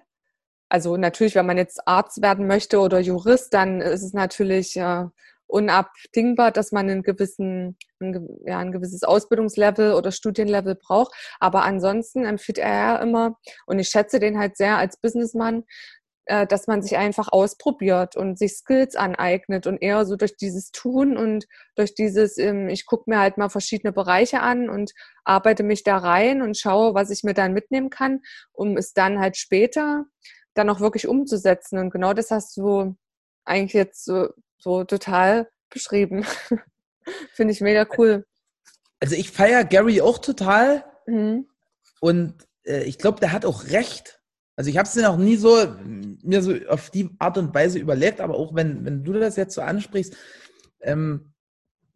Also natürlich, wenn man jetzt Arzt werden möchte oder Jurist, dann ist es natürlich äh, unabdingbar, dass man einen gewissen, ein, ja, ein gewisses Ausbildungslevel oder Studienlevel braucht. Aber ansonsten empfiehlt er immer, und ich schätze den halt sehr als Businessman, äh, dass man sich einfach ausprobiert und sich Skills aneignet und eher so durch dieses Tun und durch dieses, ähm, ich gucke mir halt mal verschiedene Bereiche an und arbeite mich da rein und schaue, was ich mir dann mitnehmen kann, um es dann halt später dann auch wirklich umzusetzen. Und genau das hast du eigentlich jetzt so, so total beschrieben. Finde ich mega cool. Also ich feiere Gary auch total mhm. und äh, ich glaube, der hat auch recht. Also ich habe es mir noch nie so mir so auf die Art und Weise überlegt, aber auch wenn, wenn du das jetzt so ansprichst, ähm,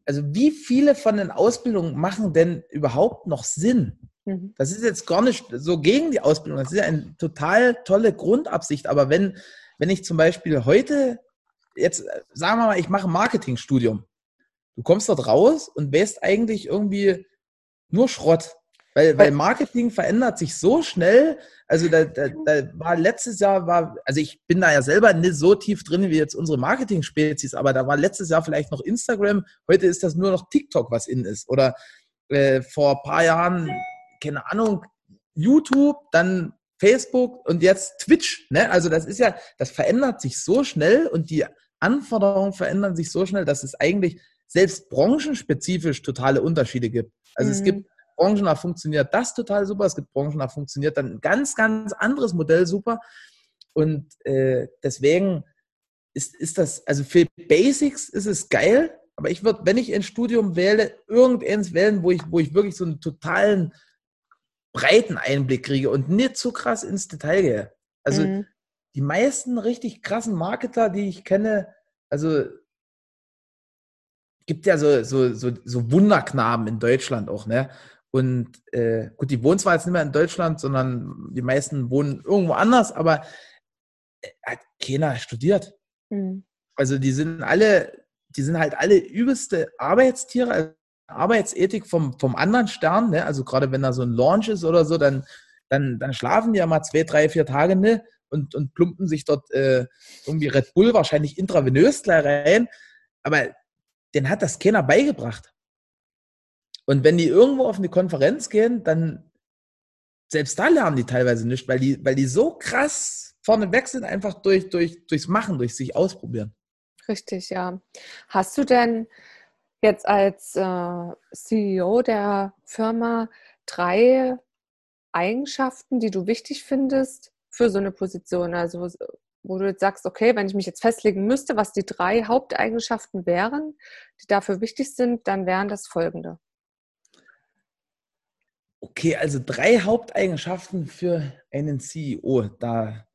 also wie viele von den Ausbildungen machen denn überhaupt noch Sinn? Mhm. Das ist jetzt gar nicht so gegen die Ausbildung, das ist ja eine total tolle Grundabsicht, aber wenn, wenn ich zum Beispiel heute, jetzt sagen wir mal, ich mache ein Marketingstudium, du kommst dort raus und weißt eigentlich irgendwie nur Schrott. Weil, weil Marketing verändert sich so schnell. Also da, da, da war letztes Jahr war, also ich bin da ja selber nicht so tief drin wie jetzt unsere Marketing-Spezies, aber da war letztes Jahr vielleicht noch Instagram, heute ist das nur noch TikTok, was in ist. Oder äh, vor ein paar Jahren, keine Ahnung, YouTube, dann Facebook und jetzt Twitch. Ne? Also das ist ja, das verändert sich so schnell und die Anforderungen verändern sich so schnell, dass es eigentlich selbst branchenspezifisch totale Unterschiede gibt. Also mhm. es gibt branchenah funktioniert das total super, es gibt branchenah funktioniert dann ein ganz, ganz anderes Modell super. Und äh, deswegen ist, ist das, also für Basics ist es geil, aber ich würde, wenn ich ein Studium wähle, irgendeins wählen, wo ich, wo ich wirklich so einen totalen breiten Einblick kriege und nicht zu krass ins Detail gehe. Also mhm. die meisten richtig krassen Marketer, die ich kenne, also gibt ja so, so, so, so Wunderknaben in Deutschland auch, ne? Und äh, gut, die wohnen zwar jetzt nicht mehr in Deutschland, sondern die meisten wohnen irgendwo anders, aber äh, hat keiner studiert. Mhm. Also die sind alle, die sind halt alle übelste Arbeitstiere, also Arbeitsethik vom, vom anderen Stern, ne? also gerade wenn da so ein Launch ist oder so, dann, dann, dann schlafen die ja mal zwei, drei, vier Tage ne? und, und plumpen sich dort äh, irgendwie Red Bull wahrscheinlich intravenös gleich rein. Aber den hat das keiner beigebracht. Und wenn die irgendwo auf eine Konferenz gehen, dann selbst da lernen die teilweise nicht, weil die, weil die so krass vorne weg sind, einfach durch, durch, durchs Machen, durch sich ausprobieren. Richtig, ja. Hast du denn jetzt als äh, CEO der Firma drei Eigenschaften, die du wichtig findest für so eine Position? Also wo du jetzt sagst, okay, wenn ich mich jetzt festlegen müsste, was die drei Haupteigenschaften wären, die dafür wichtig sind, dann wären das folgende. Okay, also drei Haupteigenschaften für einen CEO. Da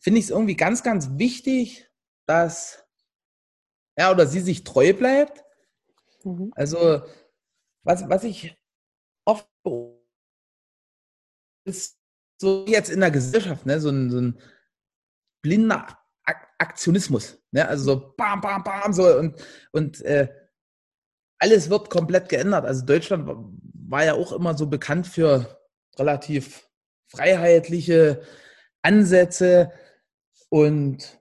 finde ich es irgendwie ganz, ganz wichtig, dass er oder sie sich treu bleibt. Mhm. Also, was, was ich oft ist so jetzt in der Gesellschaft, ne, so ein, so ein blinder Aktionismus. Ne? Also so bam, bam, bam, so und, und äh, alles wird komplett geändert. Also Deutschland war ja auch immer so bekannt für relativ freiheitliche Ansätze und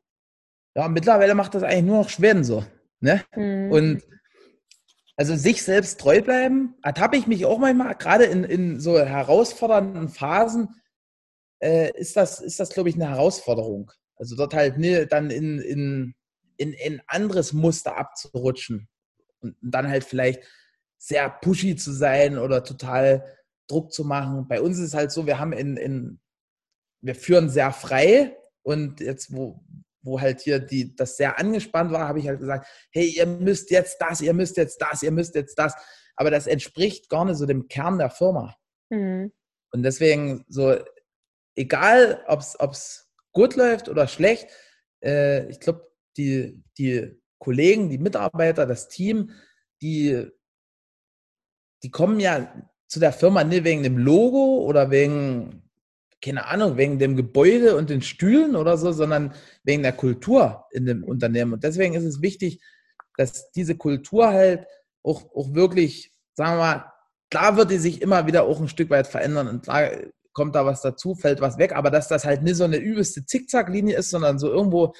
ja, mittlerweile macht das eigentlich nur noch Schweden so. Ne? Mhm. Und also sich selbst treu bleiben, ertappe ich mich auch manchmal, gerade in, in so herausfordernden Phasen, äh, ist das, ist das glaube ich, eine Herausforderung. Also dort halt ne, dann in, in, in ein anderes Muster abzurutschen und dann halt vielleicht sehr pushy zu sein oder total Druck zu machen. Bei uns ist es halt so, wir haben in, in wir führen sehr frei und jetzt, wo, wo halt hier die, das sehr angespannt war, habe ich halt gesagt, hey, ihr müsst jetzt das, ihr müsst jetzt das, ihr müsst jetzt das. Aber das entspricht gar nicht so dem Kern der Firma. Mhm. Und deswegen so, egal ob es gut läuft oder schlecht, äh, ich glaube, die, die Kollegen, die Mitarbeiter, das Team, die, die kommen ja zu der Firma nicht wegen dem Logo oder wegen, keine Ahnung, wegen dem Gebäude und den Stühlen oder so, sondern wegen der Kultur in dem Unternehmen. Und deswegen ist es wichtig, dass diese Kultur halt auch, auch wirklich, sagen wir mal, klar wird die sich immer wieder auch ein Stück weit verändern und klar kommt da was dazu, fällt was weg, aber dass das halt nicht so eine übelste Zickzacklinie ist, sondern so irgendwo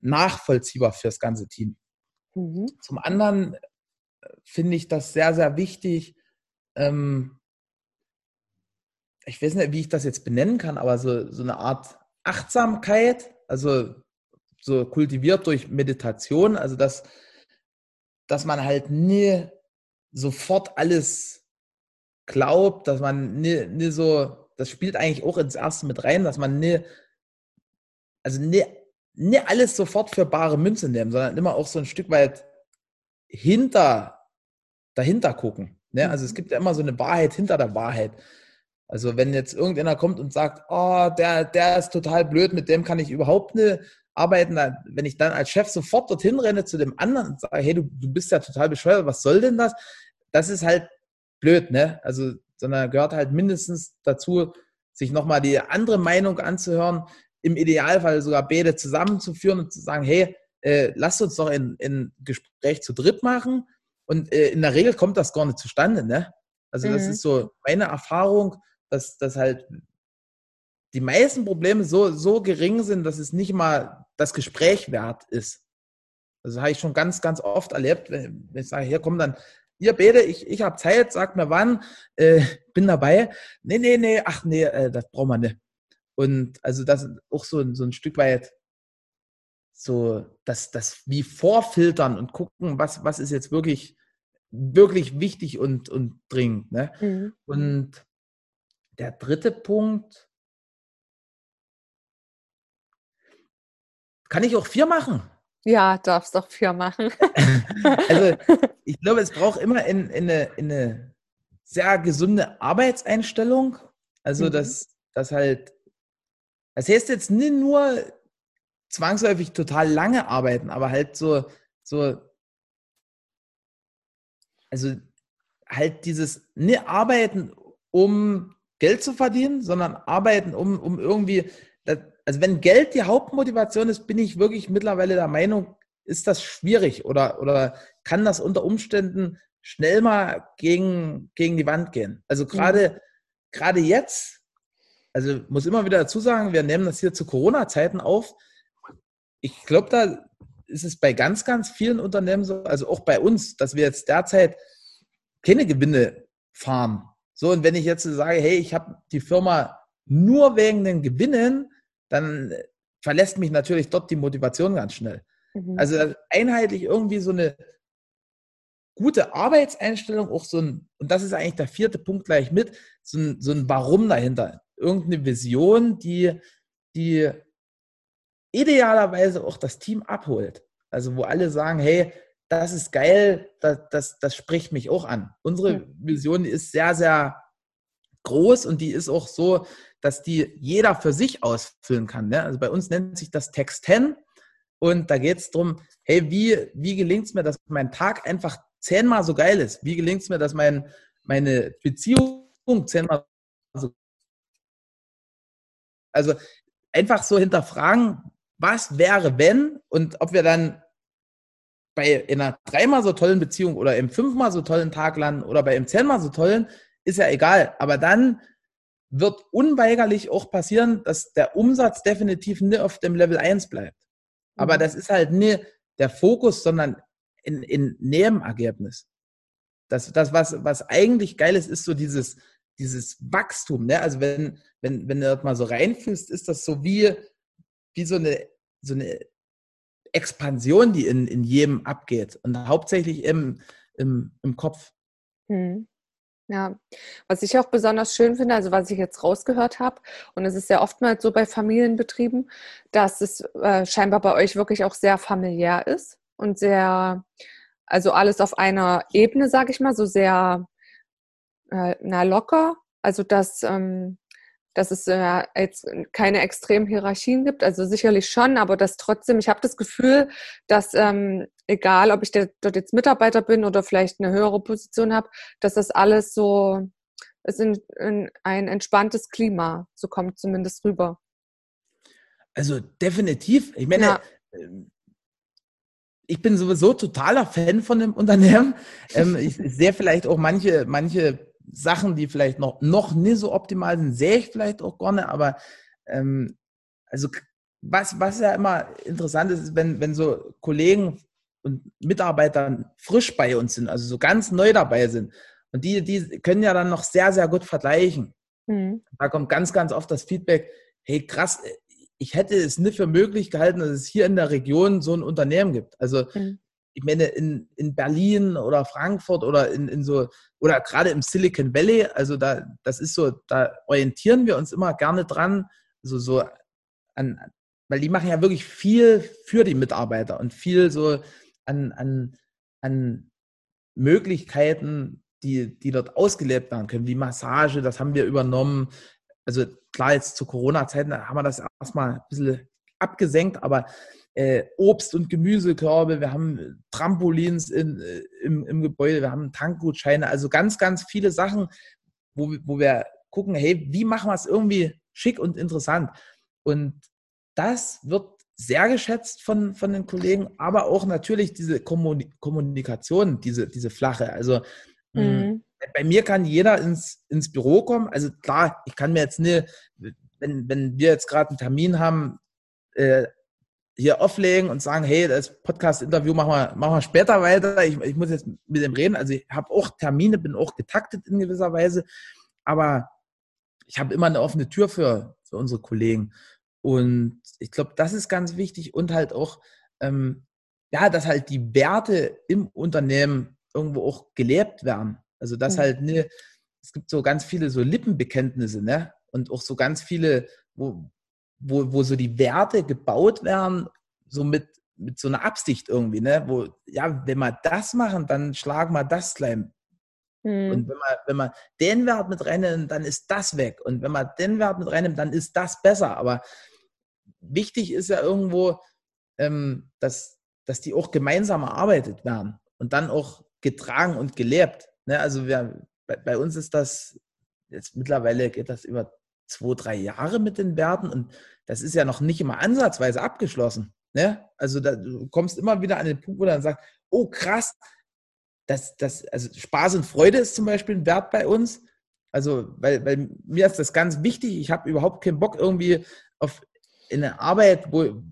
nachvollziehbar fürs ganze Team. Mhm. Zum anderen finde ich das sehr, sehr wichtig. Ähm, ich weiß nicht, wie ich das jetzt benennen kann, aber so, so eine Art Achtsamkeit, also so kultiviert durch Meditation, also dass, dass man halt nie sofort alles glaubt, dass man nie, nie so, das spielt eigentlich auch ins Erste mit rein, dass man nie, also nie, nie alles sofort für bare Münze nehmen, sondern immer auch so ein Stück weit hinter, dahinter gucken. Ne? Also es mhm. gibt ja immer so eine Wahrheit hinter der Wahrheit. Also wenn jetzt irgendeiner kommt und sagt, oh, der, der ist total blöd, mit dem kann ich überhaupt nicht arbeiten, wenn ich dann als Chef sofort dorthin renne zu dem anderen und sage, hey, du, du bist ja total bescheuert, was soll denn das? Das ist halt blöd, ne? Also, sondern gehört halt mindestens dazu, sich nochmal die andere Meinung anzuhören, im Idealfall sogar beide zusammenzuführen und zu sagen, hey, äh, lasst uns doch ein, ein Gespräch zu dritt machen. Und äh, in der Regel kommt das gar nicht zustande, ne? Also, das mhm. ist so meine Erfahrung, dass, dass halt die meisten Probleme so, so gering sind, dass es nicht mal das Gespräch wert ist. Also habe ich schon ganz, ganz oft erlebt, wenn ich sage, hier komm, dann ihr beide, ich, ich habe Zeit, sagt mir wann, äh, bin dabei. Nee, nee, nee, ach nee, äh, das brauchen wir nicht. Und also das ist auch so, so ein Stück weit so das, das wie vorfiltern und gucken, was, was ist jetzt wirklich, wirklich wichtig und, und dringend. Ne? Mhm. Und der dritte Punkt, kann ich auch vier machen? Ja, darfst doch vier machen. also ich glaube, es braucht immer in, in, eine, in eine sehr gesunde Arbeitseinstellung. Also, mhm. dass, dass halt, das heißt jetzt nicht nur zwangsläufig total lange arbeiten, aber halt so, so, also halt dieses nicht arbeiten, um Geld zu verdienen, sondern arbeiten, um, um irgendwie, also wenn Geld die Hauptmotivation ist, bin ich wirklich mittlerweile der Meinung, ist das schwierig oder, oder kann das unter Umständen schnell mal gegen, gegen die Wand gehen. Also gerade, mhm. gerade jetzt, also muss immer wieder dazu sagen, wir nehmen das hier zu Corona-Zeiten auf. Ich glaube, da ist es bei ganz, ganz vielen Unternehmen so, also auch bei uns, dass wir jetzt derzeit keine Gewinne fahren. So, und wenn ich jetzt sage, hey, ich habe die Firma nur wegen den Gewinnen, dann verlässt mich natürlich dort die Motivation ganz schnell. Mhm. Also einheitlich irgendwie so eine gute Arbeitseinstellung, auch so ein, und das ist eigentlich der vierte Punkt gleich mit, so ein, so ein Warum dahinter. Irgendeine Vision, die, die idealerweise auch das Team abholt. Also wo alle sagen, hey, das ist geil, das, das, das spricht mich auch an. Unsere Vision ist sehr, sehr groß und die ist auch so, dass die jeder für sich ausfüllen kann. Ne? Also bei uns nennt sich das Text 10 und da geht es darum, hey, wie, wie gelingt es mir, dass mein Tag einfach zehnmal so geil ist? Wie gelingt es mir, dass mein, meine Beziehung zehnmal so Also einfach so hinterfragen, was wäre, wenn und ob wir dann bei in einer dreimal so tollen Beziehung oder im fünfmal so tollen Tag landen oder bei im zehnmal so tollen, ist ja egal. Aber dann wird unweigerlich auch passieren, dass der Umsatz definitiv nicht auf dem Level 1 bleibt. Aber mhm. das ist halt nicht der Fokus, sondern in, in Nebenergebnis. Das, das was, was eigentlich geil ist, ist so dieses, dieses Wachstum. Ne? Also wenn, wenn, wenn du dort mal so reinfühlst, ist das so wie, wie so eine, so eine Expansion, die in, in jedem abgeht. Und hauptsächlich im, im, im Kopf. Hm. Ja, was ich auch besonders schön finde, also was ich jetzt rausgehört habe, und es ist ja oftmals so bei Familienbetrieben, dass es äh, scheinbar bei euch wirklich auch sehr familiär ist und sehr, also alles auf einer Ebene, sage ich mal, so sehr äh, na, locker. Also dass ähm, dass es äh, jetzt keine extremen Hierarchien gibt. Also sicherlich schon, aber dass trotzdem, ich habe das Gefühl, dass ähm, egal, ob ich der, dort jetzt Mitarbeiter bin oder vielleicht eine höhere Position habe, dass das alles so ist in, in ein entspanntes Klima, so kommt zumindest rüber. Also definitiv. Ich meine, ja. Ähm, ich bin sowieso totaler Fan von dem Unternehmen. Ähm, ich sehe vielleicht auch manche, manche Sachen, die vielleicht noch, noch nicht so optimal sind, sehe ich vielleicht auch gar nicht, aber ähm, also was, was ja immer interessant ist, ist, wenn, wenn so Kollegen und Mitarbeiter frisch bei uns sind, also so ganz neu dabei sind. Und die, die können ja dann noch sehr, sehr gut vergleichen. Mhm. Da kommt ganz, ganz oft das Feedback, hey krass, ich hätte es nicht für möglich gehalten, dass es hier in der Region so ein Unternehmen gibt. Also mhm ich meine, in, in Berlin oder Frankfurt oder in, in so, oder gerade im Silicon Valley, also da, das ist so, da orientieren wir uns immer gerne dran, also so an, weil die machen ja wirklich viel für die Mitarbeiter und viel so an, an, an Möglichkeiten, die, die dort ausgelebt werden können, wie Massage, das haben wir übernommen. Also klar, jetzt zu Corona-Zeiten haben wir das erstmal ein bisschen abgesenkt, aber äh, Obst- und Gemüsekörbe, wir haben Trampolins in, äh, im, im Gebäude, wir haben Tankgutscheine, also ganz, ganz viele Sachen, wo, wo wir gucken, hey, wie machen wir es irgendwie schick und interessant? Und das wird sehr geschätzt von, von den Kollegen, aber auch natürlich diese Kommunikation, diese, diese flache. Also mm, mhm. bei mir kann jeder ins, ins Büro kommen. Also klar, ich kann mir jetzt nicht, wenn, wenn wir jetzt gerade einen Termin haben, äh, hier auflegen und sagen, hey, das Podcast-Interview machen wir, machen wir später weiter. Ich, ich muss jetzt mit dem reden. Also ich habe auch Termine, bin auch getaktet in gewisser Weise, aber ich habe immer eine offene Tür für, für unsere Kollegen. Und ich glaube, das ist ganz wichtig und halt auch, ähm, ja, dass halt die Werte im Unternehmen irgendwo auch gelebt werden. Also dass mhm. halt ne, es gibt so ganz viele so Lippenbekenntnisse, ne? Und auch so ganz viele, wo, wo, wo so die Werte gebaut werden, so mit, mit so einer Absicht irgendwie, ne? Wo, ja, wenn wir das machen, dann schlagen wir das gleich. Mhm. Und wenn man, wenn man den Wert mit reinnimmt, dann ist das weg. Und wenn man den Wert mit reinnimmt, dann ist das besser. Aber wichtig ist ja irgendwo, ähm, dass, dass die auch gemeinsam erarbeitet werden und dann auch getragen und gelebt. Ne? Also wir, bei, bei uns ist das, jetzt mittlerweile geht das über zwei, drei Jahre mit den Werten und das ist ja noch nicht immer ansatzweise abgeschlossen. Ne? Also da, du kommst immer wieder an den Punkt, wo du dann sagst, oh krass, das, das, also Spaß und Freude ist zum Beispiel ein Wert bei uns. Also, weil, weil mir ist das ganz wichtig. Ich habe überhaupt keinen Bock irgendwie auf eine Arbeit, wo,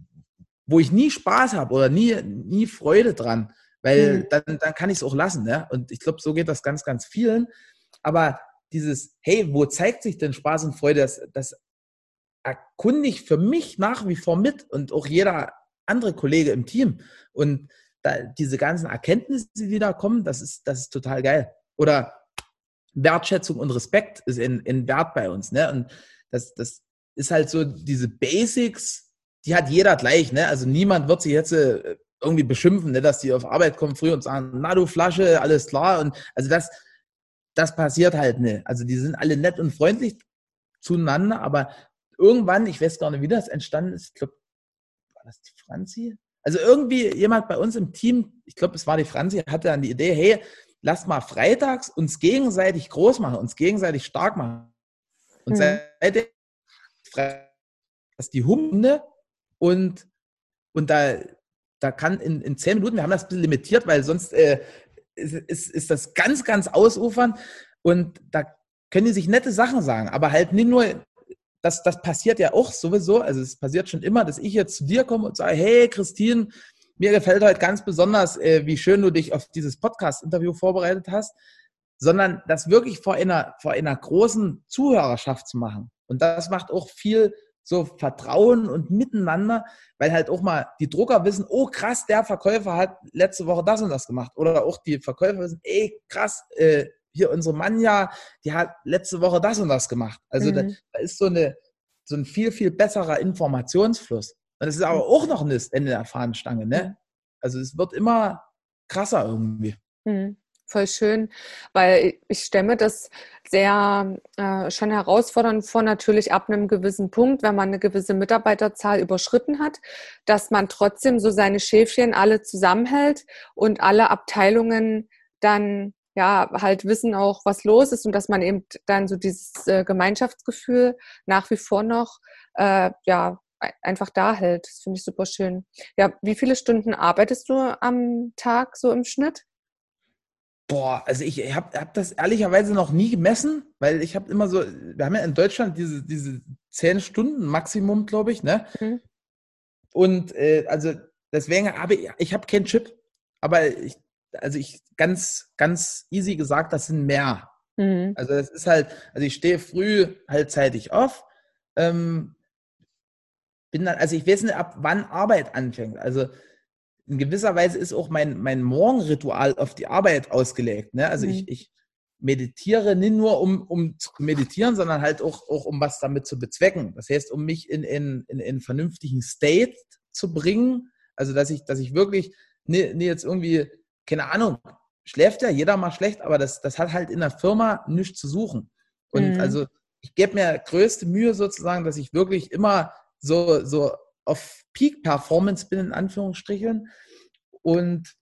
wo ich nie Spaß habe oder nie, nie Freude dran, weil mhm. dann, dann kann ich es auch lassen. Ne? Und ich glaube, so geht das ganz, ganz vielen. Aber dieses, hey, wo zeigt sich denn Spaß und Freude, das, das erkunde ich für mich nach wie vor mit und auch jeder andere Kollege im Team. Und da, diese ganzen Erkenntnisse, die da kommen, das ist, das ist total geil. Oder Wertschätzung und Respekt ist in, in Wert bei uns. Ne? Und das, das ist halt so, diese Basics, die hat jeder gleich. Ne? Also niemand wird sich jetzt äh, irgendwie beschimpfen, ne? dass die auf Arbeit kommen früh und sagen, na du Flasche, alles klar. Und also das, das passiert halt nicht. Also die sind alle nett und freundlich zueinander, aber irgendwann, ich weiß gar nicht, wie das entstanden ist, ich glaube, war das die Franzi? Also irgendwie jemand bei uns im Team, ich glaube, es war die Franzi, hatte dann die Idee, hey, lass mal freitags uns gegenseitig groß machen, uns gegenseitig stark machen. Und mhm. seitdem dass die Hunde und, und da, da kann in, in zehn Minuten, wir haben das ein bisschen limitiert, weil sonst äh, ist, ist, das ganz, ganz ausufern und da können die sich nette Sachen sagen, aber halt nicht nur das, das passiert ja auch sowieso. Also es passiert schon immer, dass ich jetzt zu dir komme und sage, hey Christine, mir gefällt heute ganz besonders, äh, wie schön du dich auf dieses Podcast-Interview vorbereitet hast, sondern das wirklich vor einer, vor einer großen Zuhörerschaft zu machen. Und das macht auch viel so Vertrauen und Miteinander, weil halt auch mal die Drucker wissen, oh krass, der Verkäufer hat letzte Woche das und das gemacht. Oder auch die Verkäufer wissen, ey krass, äh, hier unsere Manja, die hat letzte Woche das und das gemacht. Also mhm. da, da, ist so, eine, so ein viel, viel besserer Informationsfluss. Und das ist aber auch noch ein Ende der Fahnenstange. Ne? Mhm. Also es wird immer krasser irgendwie. Mhm voll schön, weil ich stemme das sehr äh, schon herausfordernd vor, natürlich ab einem gewissen Punkt, wenn man eine gewisse Mitarbeiterzahl überschritten hat, dass man trotzdem so seine Schäfchen alle zusammenhält und alle Abteilungen dann ja halt wissen auch, was los ist und dass man eben dann so dieses äh, Gemeinschaftsgefühl nach wie vor noch äh, ja einfach da hält. Das finde ich super schön. Ja, wie viele Stunden arbeitest du am Tag so im Schnitt? Boah, also ich habe hab das ehrlicherweise noch nie gemessen, weil ich habe immer so, wir haben ja in Deutschland diese, diese zehn Stunden Maximum, glaube ich, ne? Mhm. Und äh, also deswegen habe ich, ich habe keinen Chip, aber ich, also ich ganz, ganz easy gesagt, das sind mehr. Mhm. Also das ist halt, also ich stehe früh halt zeitig auf, ähm, bin dann, also ich weiß nicht, ab wann Arbeit anfängt. Also in gewisser Weise ist auch mein, mein Morgenritual auf die Arbeit ausgelegt. Ne? Also mhm. ich, ich meditiere nicht nur, um, um zu meditieren, sondern halt auch, auch um was damit zu bezwecken. Das heißt, um mich in, in, in, in einen vernünftigen State zu bringen. Also dass ich, dass ich wirklich nicht, nicht jetzt irgendwie, keine Ahnung, schläft ja jeder mal schlecht, aber das, das hat halt in der Firma nichts zu suchen. Und mhm. also ich gebe mir größte Mühe sozusagen, dass ich wirklich immer so, so auf Peak-Performance bin, in Anführungsstrichen. Und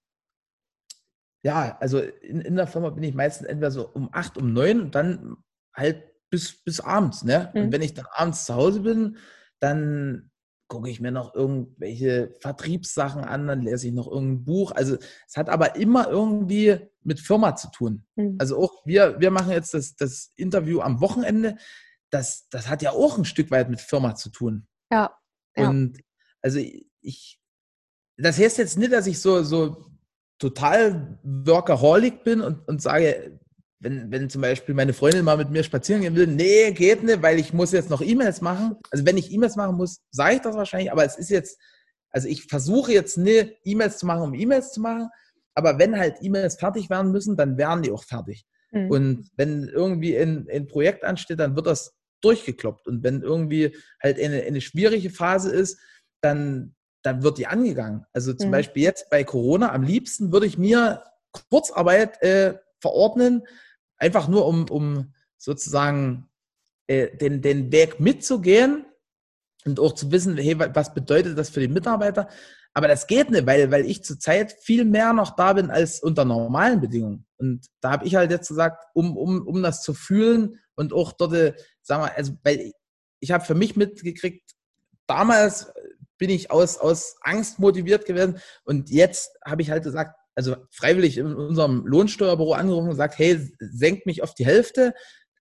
ja, also in, in der Firma bin ich meistens entweder so um acht, um neun und dann halt bis, bis abends. Ne? Mhm. Und wenn ich dann abends zu Hause bin, dann gucke ich mir noch irgendwelche Vertriebssachen an, dann lese ich noch irgendein Buch. Also es hat aber immer irgendwie mit Firma zu tun. Mhm. Also auch wir, wir machen jetzt das, das Interview am Wochenende. Das, das hat ja auch ein Stück weit mit Firma zu tun. Ja. Und also ich, das heißt jetzt nicht, dass ich so, so total Workaholic bin und, und sage, wenn, wenn zum Beispiel meine Freundin mal mit mir spazieren gehen will, nee, geht nicht, weil ich muss jetzt noch E-Mails machen. Also wenn ich E-Mails machen muss, sage ich das wahrscheinlich, aber es ist jetzt, also ich versuche jetzt nicht, E-Mails zu machen, um E-Mails zu machen, aber wenn halt E-Mails fertig werden müssen, dann werden die auch fertig. Mhm. Und wenn irgendwie ein, ein Projekt ansteht, dann wird das durchgekloppt. Und wenn irgendwie halt eine, eine schwierige Phase ist, dann, dann wird die angegangen. Also zum mhm. Beispiel jetzt bei Corona, am liebsten würde ich mir Kurzarbeit äh, verordnen, einfach nur um, um sozusagen äh, den, den Weg mitzugehen und auch zu wissen, hey, was bedeutet das für die Mitarbeiter? Aber das geht nicht, weil, weil ich zurzeit viel mehr noch da bin als unter normalen Bedingungen. Und da habe ich halt jetzt gesagt, um, um, um das zu fühlen und auch dort, sagen wir, also, weil ich habe für mich mitgekriegt, damals bin ich aus, aus Angst motiviert gewesen und jetzt habe ich halt gesagt, also freiwillig in unserem Lohnsteuerbüro angerufen und gesagt, hey, senkt mich auf die Hälfte.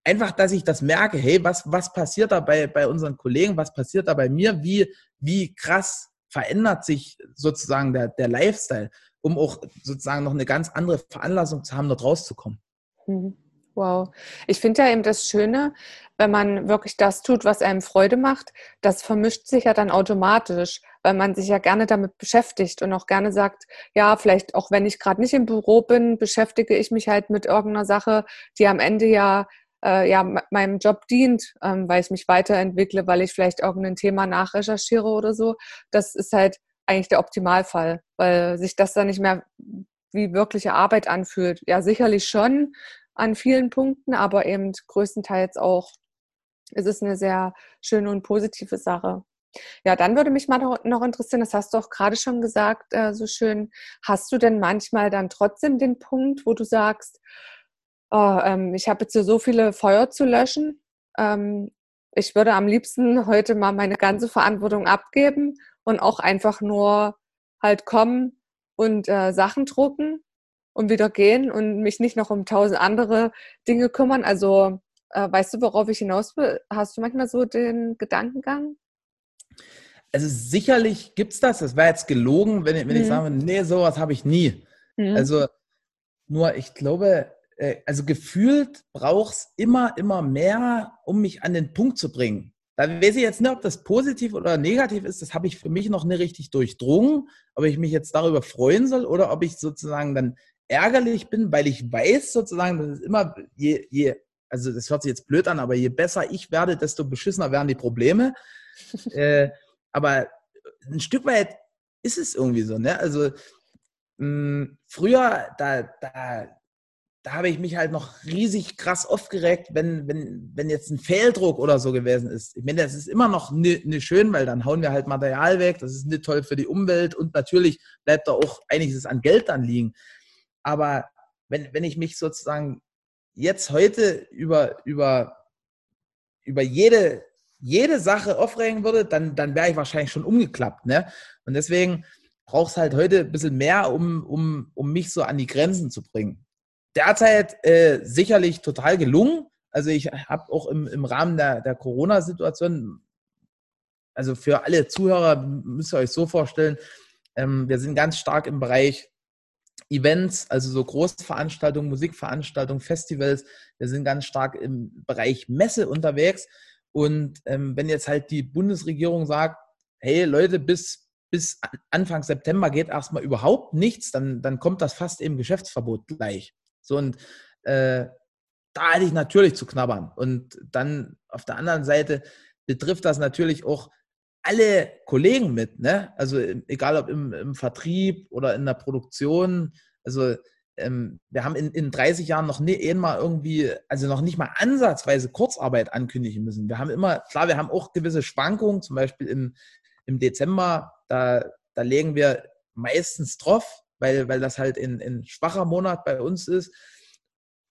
Einfach, dass ich das merke, hey, was, was passiert da bei, bei unseren Kollegen, was passiert da bei mir, wie, wie krass verändert sich sozusagen der, der Lifestyle, um auch sozusagen noch eine ganz andere Veranlassung zu haben, dort rauszukommen. Mhm. Wow. Ich finde ja eben das Schöne, wenn man wirklich das tut, was einem Freude macht, das vermischt sich ja dann automatisch, weil man sich ja gerne damit beschäftigt und auch gerne sagt, ja, vielleicht auch wenn ich gerade nicht im Büro bin, beschäftige ich mich halt mit irgendeiner Sache, die am Ende ja äh, ja, meinem Job dient, ähm, weil ich mich weiterentwickle, weil ich vielleicht irgendein Thema nachrecherchiere oder so. Das ist halt eigentlich der Optimalfall, weil sich das dann nicht mehr wie wirkliche Arbeit anfühlt. Ja, sicherlich schon an vielen Punkten, aber eben größtenteils auch. Es ist eine sehr schöne und positive Sache. Ja, dann würde mich mal noch interessieren, das hast du auch gerade schon gesagt, äh, so schön. Hast du denn manchmal dann trotzdem den Punkt, wo du sagst, oh, ähm, ich habe jetzt hier so viele Feuer zu löschen. Ähm, ich würde am liebsten heute mal meine ganze Verantwortung abgeben und auch einfach nur halt kommen und äh, Sachen drucken und wieder gehen und mich nicht noch um tausend andere Dinge kümmern. Also äh, weißt du, worauf ich hinaus will? Hast du manchmal so den Gedankengang? Also sicherlich gibt es das. Das wäre jetzt gelogen, wenn, wenn mhm. ich sage, nee, sowas habe ich nie. Mhm. Also nur, ich glaube, äh, also gefühlt braucht es immer, immer mehr, um mich an den Punkt zu bringen. Da weiß ich jetzt nicht, ob das positiv oder negativ ist. Das habe ich für mich noch nicht richtig durchdrungen, ob ich mich jetzt darüber freuen soll oder ob ich sozusagen dann ärgerlich bin, weil ich weiß sozusagen, dass es immer, je, je, also das hört sich jetzt blöd an, aber je besser ich werde, desto beschissener werden die Probleme. äh, aber ein Stück weit ist es irgendwie so, ne? Also mh, früher, da, da da habe ich mich halt noch riesig krass aufgeregt, wenn, wenn, wenn jetzt ein Fehldruck oder so gewesen ist. Ich meine, das ist immer noch nicht ne schön, weil dann hauen wir halt Material weg, das ist nicht toll für die Umwelt und natürlich bleibt da auch einiges an Geld dann liegen. Aber wenn, wenn ich mich sozusagen jetzt heute über, über, über jede, jede Sache aufregen würde, dann, dann wäre ich wahrscheinlich schon umgeklappt. Ne? Und deswegen braucht es halt heute ein bisschen mehr, um, um, um mich so an die Grenzen zu bringen derzeit äh, sicherlich total gelungen. Also ich habe auch im, im Rahmen der, der Corona-Situation, also für alle Zuhörer müsst ihr euch so vorstellen, ähm, wir sind ganz stark im Bereich Events, also so Großveranstaltungen, Musikveranstaltungen, Festivals. Wir sind ganz stark im Bereich Messe unterwegs. Und ähm, wenn jetzt halt die Bundesregierung sagt, hey Leute, bis, bis Anfang September geht erstmal überhaupt nichts, dann, dann kommt das fast im Geschäftsverbot gleich. So und äh, da hätte ich natürlich zu knabbern. Und dann auf der anderen Seite betrifft das natürlich auch alle Kollegen mit, ne? Also egal ob im, im Vertrieb oder in der Produktion. Also ähm, wir haben in, in 30 Jahren noch nie einmal irgendwie, also noch nicht mal ansatzweise Kurzarbeit ankündigen müssen. Wir haben immer, klar, wir haben auch gewisse Schwankungen, zum Beispiel im, im Dezember, da, da legen wir meistens drauf, weil, weil das halt in, in schwacher Monat bei uns ist,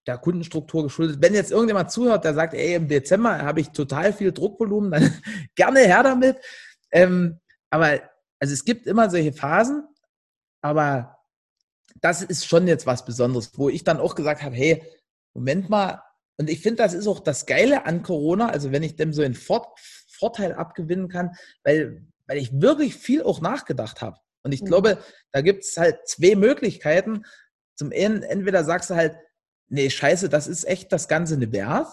der Kundenstruktur geschuldet. Wenn jetzt irgendjemand zuhört, der sagt, ey, im Dezember habe ich total viel Druckvolumen, dann gerne her damit. Ähm, aber also es gibt immer solche Phasen, aber das ist schon jetzt was Besonderes, wo ich dann auch gesagt habe, hey, Moment mal, und ich finde, das ist auch das Geile an Corona, also wenn ich dem so einen Vor Vorteil abgewinnen kann, weil, weil ich wirklich viel auch nachgedacht habe. Und ich mhm. glaube, da gibt es halt zwei Möglichkeiten. Zum einen, entweder sagst du halt, nee, scheiße, das ist echt das Ganze eine wert,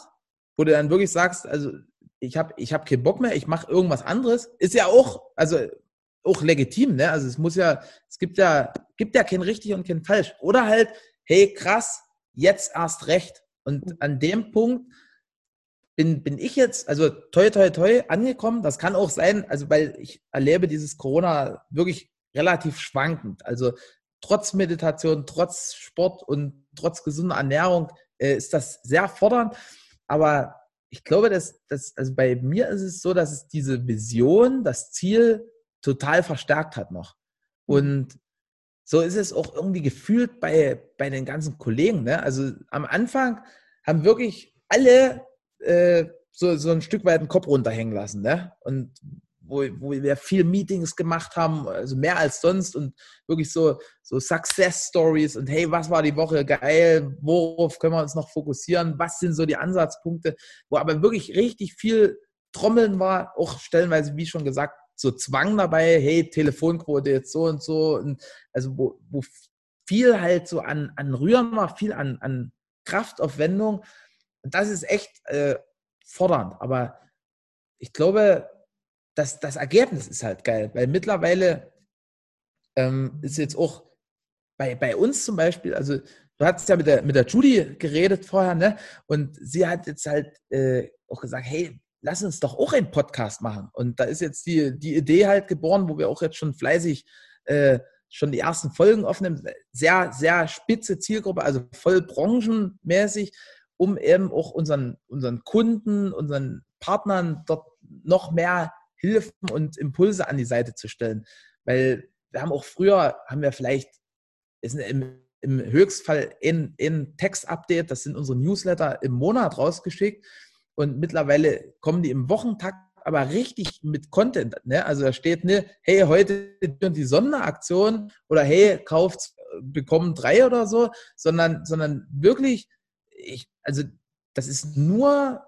wo du dann wirklich sagst, also ich habe ich hab keinen Bock mehr, ich mache irgendwas anderes. Ist ja auch, also auch legitim, ne? Also es muss ja, es gibt ja, gibt ja kein richtig und kein falsch. Oder halt, hey, krass, jetzt erst recht. Und mhm. an dem Punkt bin, bin ich jetzt, also toi, toi, toi, angekommen. Das kann auch sein, also weil ich erlebe dieses Corona wirklich relativ schwankend. Also trotz Meditation, trotz Sport und trotz gesunder Ernährung äh, ist das sehr fordernd. Aber ich glaube, dass, dass, also bei mir ist es so, dass es diese Vision, das Ziel total verstärkt hat noch. Mhm. Und so ist es auch irgendwie gefühlt bei, bei den ganzen Kollegen. Ne? Also am Anfang haben wirklich alle äh, so, so ein Stück weit den Kopf runterhängen lassen. Ne? Und wo, wo wir viel Meetings gemacht haben, also mehr als sonst und wirklich so, so Success Stories und hey, was war die Woche geil, worauf können wir uns noch fokussieren, was sind so die Ansatzpunkte, wo aber wirklich richtig viel Trommeln war, auch stellenweise, wie schon gesagt, so Zwang dabei, hey, Telefonquote jetzt so und so, und also wo, wo viel halt so an, an Rühren war, viel an, an Kraftaufwendung. Das ist echt äh, fordernd. Aber ich glaube, das, das Ergebnis ist halt geil, weil mittlerweile ähm, ist jetzt auch bei, bei uns zum Beispiel, also du hattest ja mit der, mit der Judy geredet vorher, ne? Und sie hat jetzt halt äh, auch gesagt, hey, lass uns doch auch einen Podcast machen. Und da ist jetzt die, die Idee halt geboren, wo wir auch jetzt schon fleißig äh, schon die ersten Folgen aufnehmen. Sehr, sehr spitze Zielgruppe, also voll branchenmäßig, um eben auch unseren, unseren Kunden, unseren Partnern dort noch mehr Hilfen und Impulse an die Seite zu stellen. Weil wir haben auch früher, haben wir vielleicht, ist im, im Höchstfall ein, ein Text-Update, das sind unsere Newsletter im Monat rausgeschickt. Und mittlerweile kommen die im Wochentakt aber richtig mit Content. Ne? Also da steht ne, hey, heute die Sonderaktion oder hey, kauft, bekommen drei oder so, sondern, sondern wirklich, ich, also das ist nur,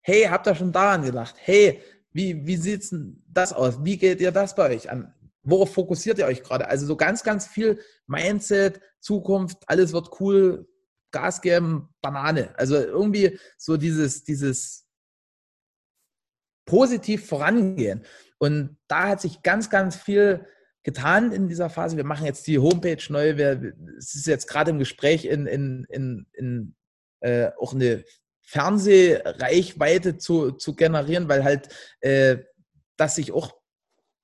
hey, habt ihr schon daran gedacht? Hey, wie, wie sieht das aus? Wie geht ihr das bei euch an? Worauf fokussiert ihr euch gerade? Also so ganz, ganz viel Mindset, Zukunft, alles wird cool, Gas geben, Banane. Also irgendwie so dieses, dieses positiv vorangehen. Und da hat sich ganz, ganz viel getan in dieser Phase. Wir machen jetzt die Homepage neu. Wir, es ist jetzt gerade im Gespräch in, in, in, in äh, auch eine Fernsehreichweite zu, zu generieren, weil halt äh, das sich auch,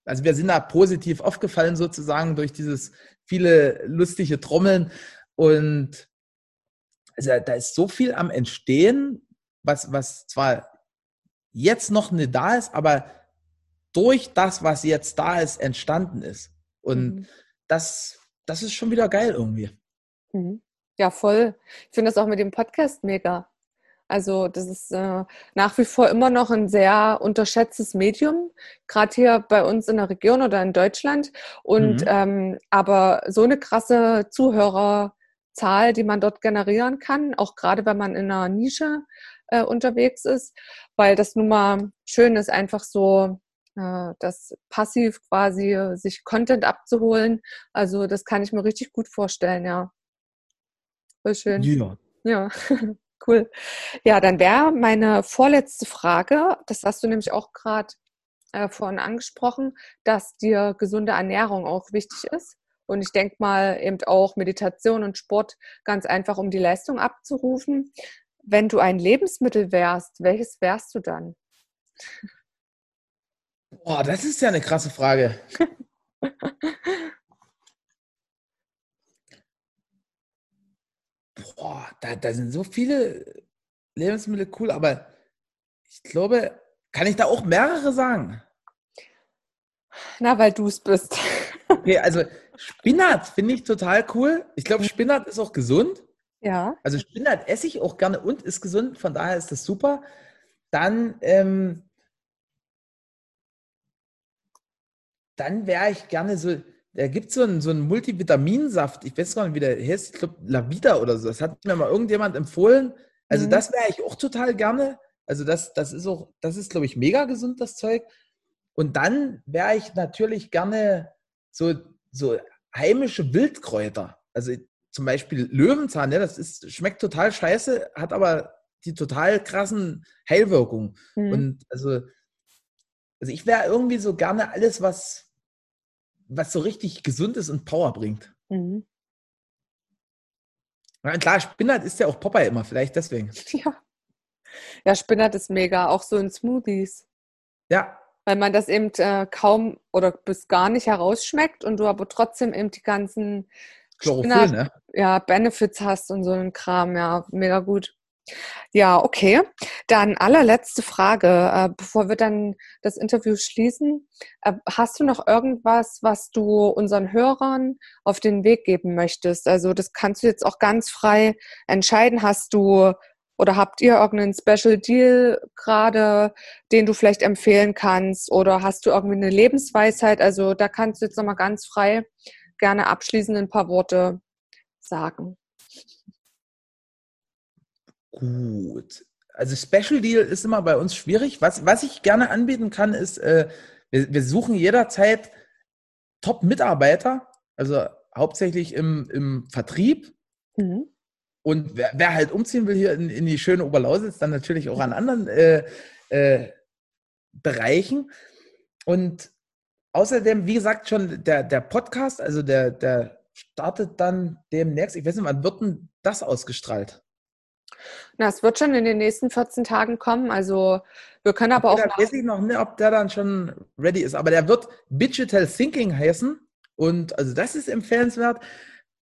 also wir sind da positiv aufgefallen sozusagen durch dieses viele lustige Trommeln und also da ist so viel am Entstehen, was, was zwar jetzt noch nicht da ist, aber durch das, was jetzt da ist, entstanden ist. Und mhm. das, das ist schon wieder geil irgendwie. Mhm. Ja, voll. Ich finde das auch mit dem Podcast mega. Also das ist äh, nach wie vor immer noch ein sehr unterschätztes Medium, gerade hier bei uns in der Region oder in Deutschland. Und mhm. ähm, aber so eine krasse Zuhörerzahl, die man dort generieren kann, auch gerade wenn man in einer Nische äh, unterwegs ist, weil das nun mal schön ist, einfach so äh, das passiv quasi sich Content abzuholen. Also das kann ich mir richtig gut vorstellen, ja. Voll schön. Ja. Ja. Cool. Ja, dann wäre meine vorletzte Frage, das hast du nämlich auch gerade äh, vorhin angesprochen, dass dir gesunde Ernährung auch wichtig ist. Und ich denke mal eben auch Meditation und Sport ganz einfach, um die Leistung abzurufen. Wenn du ein Lebensmittel wärst, welches wärst du dann? Boah, das ist ja eine krasse Frage. boah, da, da sind so viele Lebensmittel cool, aber ich glaube, kann ich da auch mehrere sagen? Na, weil du es bist. Okay, also Spinat finde ich total cool. Ich glaube, Spinat ist auch gesund. Ja. Also Spinat esse ich auch gerne und ist gesund, von daher ist das super. Dann, ähm, dann wäre ich gerne so, da gibt es so einen, so einen Multivitaminsaft, ich weiß gar nicht, wie der heißt, ich glaube Lavita oder so. Das hat mir mal irgendjemand empfohlen. Also mhm. das wäre ich auch total gerne. Also das, das ist auch, das ist, glaube ich, mega gesund, das Zeug. Und dann wäre ich natürlich gerne so, so heimische Wildkräuter. Also zum Beispiel Löwenzahn, ja, das ist, schmeckt total scheiße, hat aber die total krassen Heilwirkungen. Mhm. Und also, also ich wäre irgendwie so gerne alles, was, was so richtig gesund ist und Power bringt. Mhm. Ja, klar, Spinat ist ja auch Popeye immer, vielleicht deswegen. Ja. Ja, Spinat ist mega, auch so in Smoothies. Ja. Weil man das eben äh, kaum oder bis gar nicht herausschmeckt und du aber trotzdem eben die ganzen Chlorophyll, Spinat, ne? ja, Benefits hast und so ein Kram, ja, mega gut. Ja, okay. Dann allerletzte Frage, äh, bevor wir dann das Interview schließen. Äh, hast du noch irgendwas, was du unseren Hörern auf den Weg geben möchtest? Also das kannst du jetzt auch ganz frei entscheiden. Hast du oder habt ihr irgendeinen Special Deal gerade, den du vielleicht empfehlen kannst? Oder hast du irgendwie eine Lebensweisheit? Also da kannst du jetzt nochmal ganz frei gerne abschließend ein paar Worte sagen. Gut. Also Special Deal ist immer bei uns schwierig. Was, was ich gerne anbieten kann, ist, äh, wir, wir suchen jederzeit Top-Mitarbeiter, also hauptsächlich im, im Vertrieb. Mhm. Und wer, wer, halt umziehen will hier in, in, die schöne Oberlausitz, dann natürlich auch an anderen äh, äh, Bereichen. Und außerdem, wie gesagt, schon der, der Podcast, also der, der startet dann demnächst. Ich weiß nicht, wann wird denn das ausgestrahlt? Na, es wird schon in den nächsten 14 Tagen kommen. Also wir können aber okay, auch. Da weiß ich noch nicht, ob der dann schon ready ist. Aber der wird Digital Thinking heißen. Und also das ist empfehlenswert.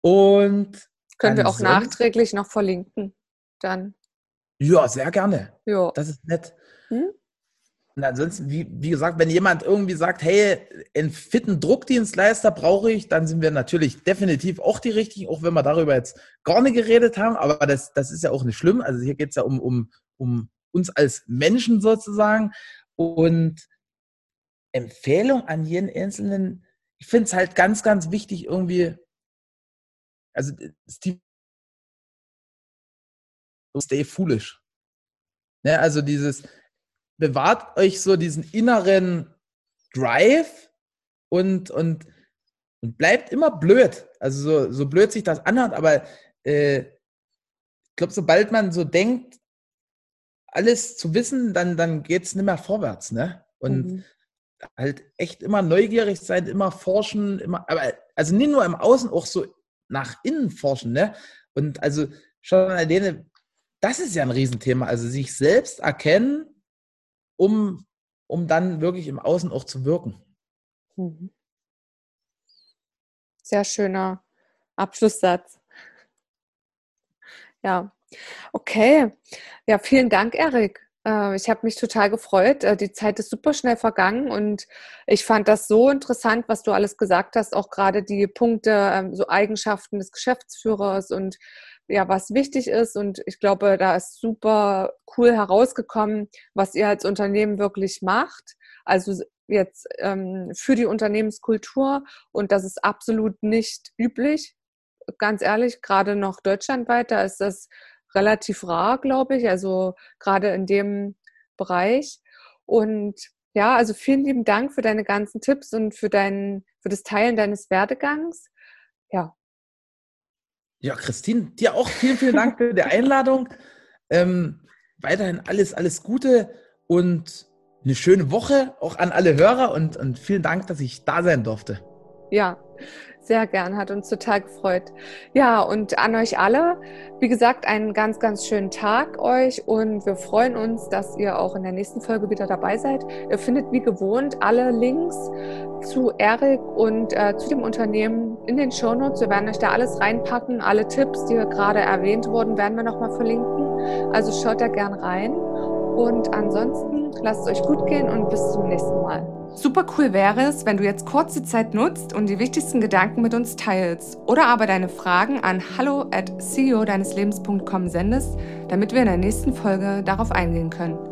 Und können wir auch nachträglich noch verlinken. Dann. Ja, sehr gerne. Ja. Das ist nett. Hm? Und ansonsten, wie, wie gesagt, wenn jemand irgendwie sagt, hey, einen fitten Druckdienstleister brauche ich, dann sind wir natürlich definitiv auch die richtigen, auch wenn wir darüber jetzt gar nicht geredet haben, aber das, das ist ja auch nicht schlimm. Also hier geht es ja um, um, um uns als Menschen sozusagen. Und Empfehlung an jeden Einzelnen, ich finde es halt ganz, ganz wichtig, irgendwie, also Steve, stay foolish. Ne, also dieses, bewahrt euch so diesen inneren Drive und, und, und bleibt immer blöd. Also so, so blöd sich das anhört, aber äh, ich glaube, sobald man so denkt, alles zu wissen, dann, dann geht es nicht mehr vorwärts. Ne? Und mhm. halt echt immer neugierig sein, immer forschen, immer, aber also nicht nur im Außen, auch so nach innen forschen. Ne? Und also schon alleine, das ist ja ein Riesenthema. Also sich selbst erkennen um, um dann wirklich im Außen auch zu wirken. Mhm. Sehr schöner Abschlusssatz. Ja, okay. Ja, vielen Dank, Erik. Äh, ich habe mich total gefreut. Äh, die Zeit ist super schnell vergangen und ich fand das so interessant, was du alles gesagt hast, auch gerade die Punkte, ähm, so Eigenschaften des Geschäftsführers und ja, was wichtig ist. Und ich glaube, da ist super cool herausgekommen, was ihr als Unternehmen wirklich macht. Also jetzt ähm, für die Unternehmenskultur. Und das ist absolut nicht üblich. Ganz ehrlich, gerade noch deutschlandweit, da ist das relativ rar, glaube ich. Also gerade in dem Bereich. Und ja, also vielen lieben Dank für deine ganzen Tipps und für dein, für das Teilen deines Werdegangs. Ja, ja, Christine, dir auch vielen, vielen Dank für die Einladung. Ähm, weiterhin alles, alles Gute und eine schöne Woche auch an alle Hörer und, und vielen Dank, dass ich da sein durfte. Ja, sehr gern, hat uns total gefreut. Ja, und an euch alle, wie gesagt, einen ganz, ganz schönen Tag euch und wir freuen uns, dass ihr auch in der nächsten Folge wieder dabei seid. Ihr findet wie gewohnt alle Links zu Erik und äh, zu dem Unternehmen in den Shownotes. Wir werden euch da alles reinpacken. Alle Tipps, die gerade erwähnt wurden, werden wir nochmal verlinken. Also schaut da gern rein. Und ansonsten lasst es euch gut gehen und bis zum nächsten Mal. Super cool wäre es, wenn du jetzt kurze Zeit nutzt und die wichtigsten Gedanken mit uns teilst oder aber deine Fragen an hallo at ceo deines Lebens.com sendest, damit wir in der nächsten Folge darauf eingehen können.